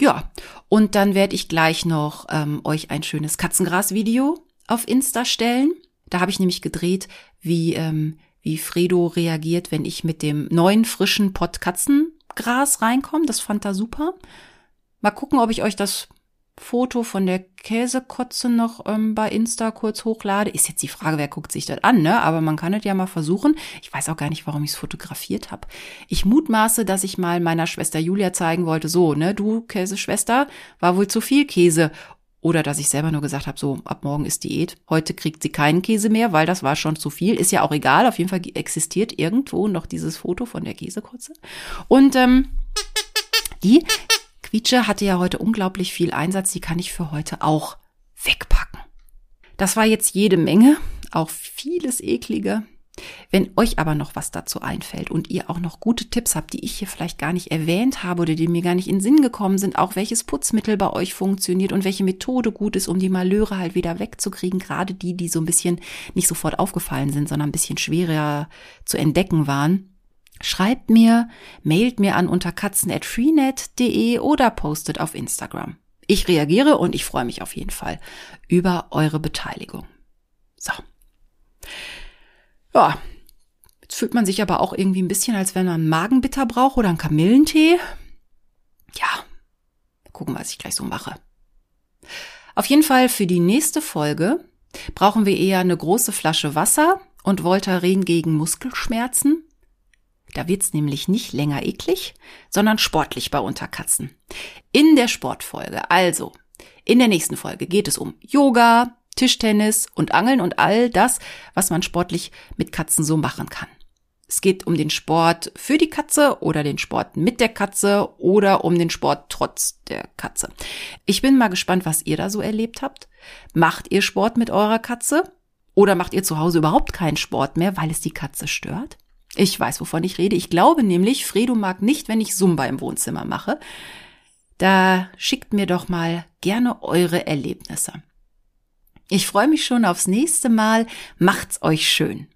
Ja, und dann werde ich gleich noch ähm, euch ein schönes Katzengras-Video auf Insta stellen. Da habe ich nämlich gedreht, wie, ähm, wie Fredo reagiert, wenn ich mit dem neuen frischen Pott Katzengras reinkomme. Das fand er super. Mal gucken, ob ich euch das Foto von der Käsekotze noch ähm, bei Insta kurz hochlade. Ist jetzt die Frage, wer guckt sich das an, ne? Aber man kann es ja mal versuchen. Ich weiß auch gar nicht, warum ich es fotografiert habe. Ich mutmaße, dass ich mal meiner Schwester Julia zeigen wollte, so, ne, du Käseschwester, war wohl zu viel Käse. Oder dass ich selber nur gesagt habe, so, ab morgen ist Diät. Heute kriegt sie keinen Käse mehr, weil das war schon zu viel. Ist ja auch egal. Auf jeden Fall existiert irgendwo noch dieses Foto von der Käsekotze. Und ähm, die Quietsche hatte ja heute unglaublich viel Einsatz, die kann ich für heute auch wegpacken. Das war jetzt jede Menge, auch vieles eklige. Wenn euch aber noch was dazu einfällt und ihr auch noch gute Tipps habt, die ich hier vielleicht gar nicht erwähnt habe oder die mir gar nicht in Sinn gekommen sind, auch welches Putzmittel bei euch funktioniert und welche Methode gut ist, um die Malöre halt wieder wegzukriegen, gerade die, die so ein bisschen nicht sofort aufgefallen sind, sondern ein bisschen schwerer zu entdecken waren, Schreibt mir, mailt mir an unter katzen.freenet.de oder postet auf Instagram. Ich reagiere und ich freue mich auf jeden Fall über eure Beteiligung. So. Ja, jetzt fühlt man sich aber auch irgendwie ein bisschen, als wenn man einen Magenbitter braucht oder einen Kamillentee. Ja, gucken, was ich gleich so mache. Auf jeden Fall für die nächste Folge brauchen wir eher eine große Flasche Wasser und Voltaren gegen Muskelschmerzen da wird's nämlich nicht länger eklig, sondern sportlich bei Unterkatzen. In der Sportfolge, also in der nächsten Folge geht es um Yoga, Tischtennis und Angeln und all das, was man sportlich mit Katzen so machen kann. Es geht um den Sport für die Katze oder den Sport mit der Katze oder um den Sport trotz der Katze. Ich bin mal gespannt, was ihr da so erlebt habt. Macht ihr Sport mit eurer Katze? Oder macht ihr zu Hause überhaupt keinen Sport mehr, weil es die Katze stört? Ich weiß, wovon ich rede. Ich glaube nämlich, Fredo mag nicht, wenn ich Zumba im Wohnzimmer mache. Da schickt mir doch mal gerne eure Erlebnisse. Ich freue mich schon aufs nächste Mal. Macht's euch schön.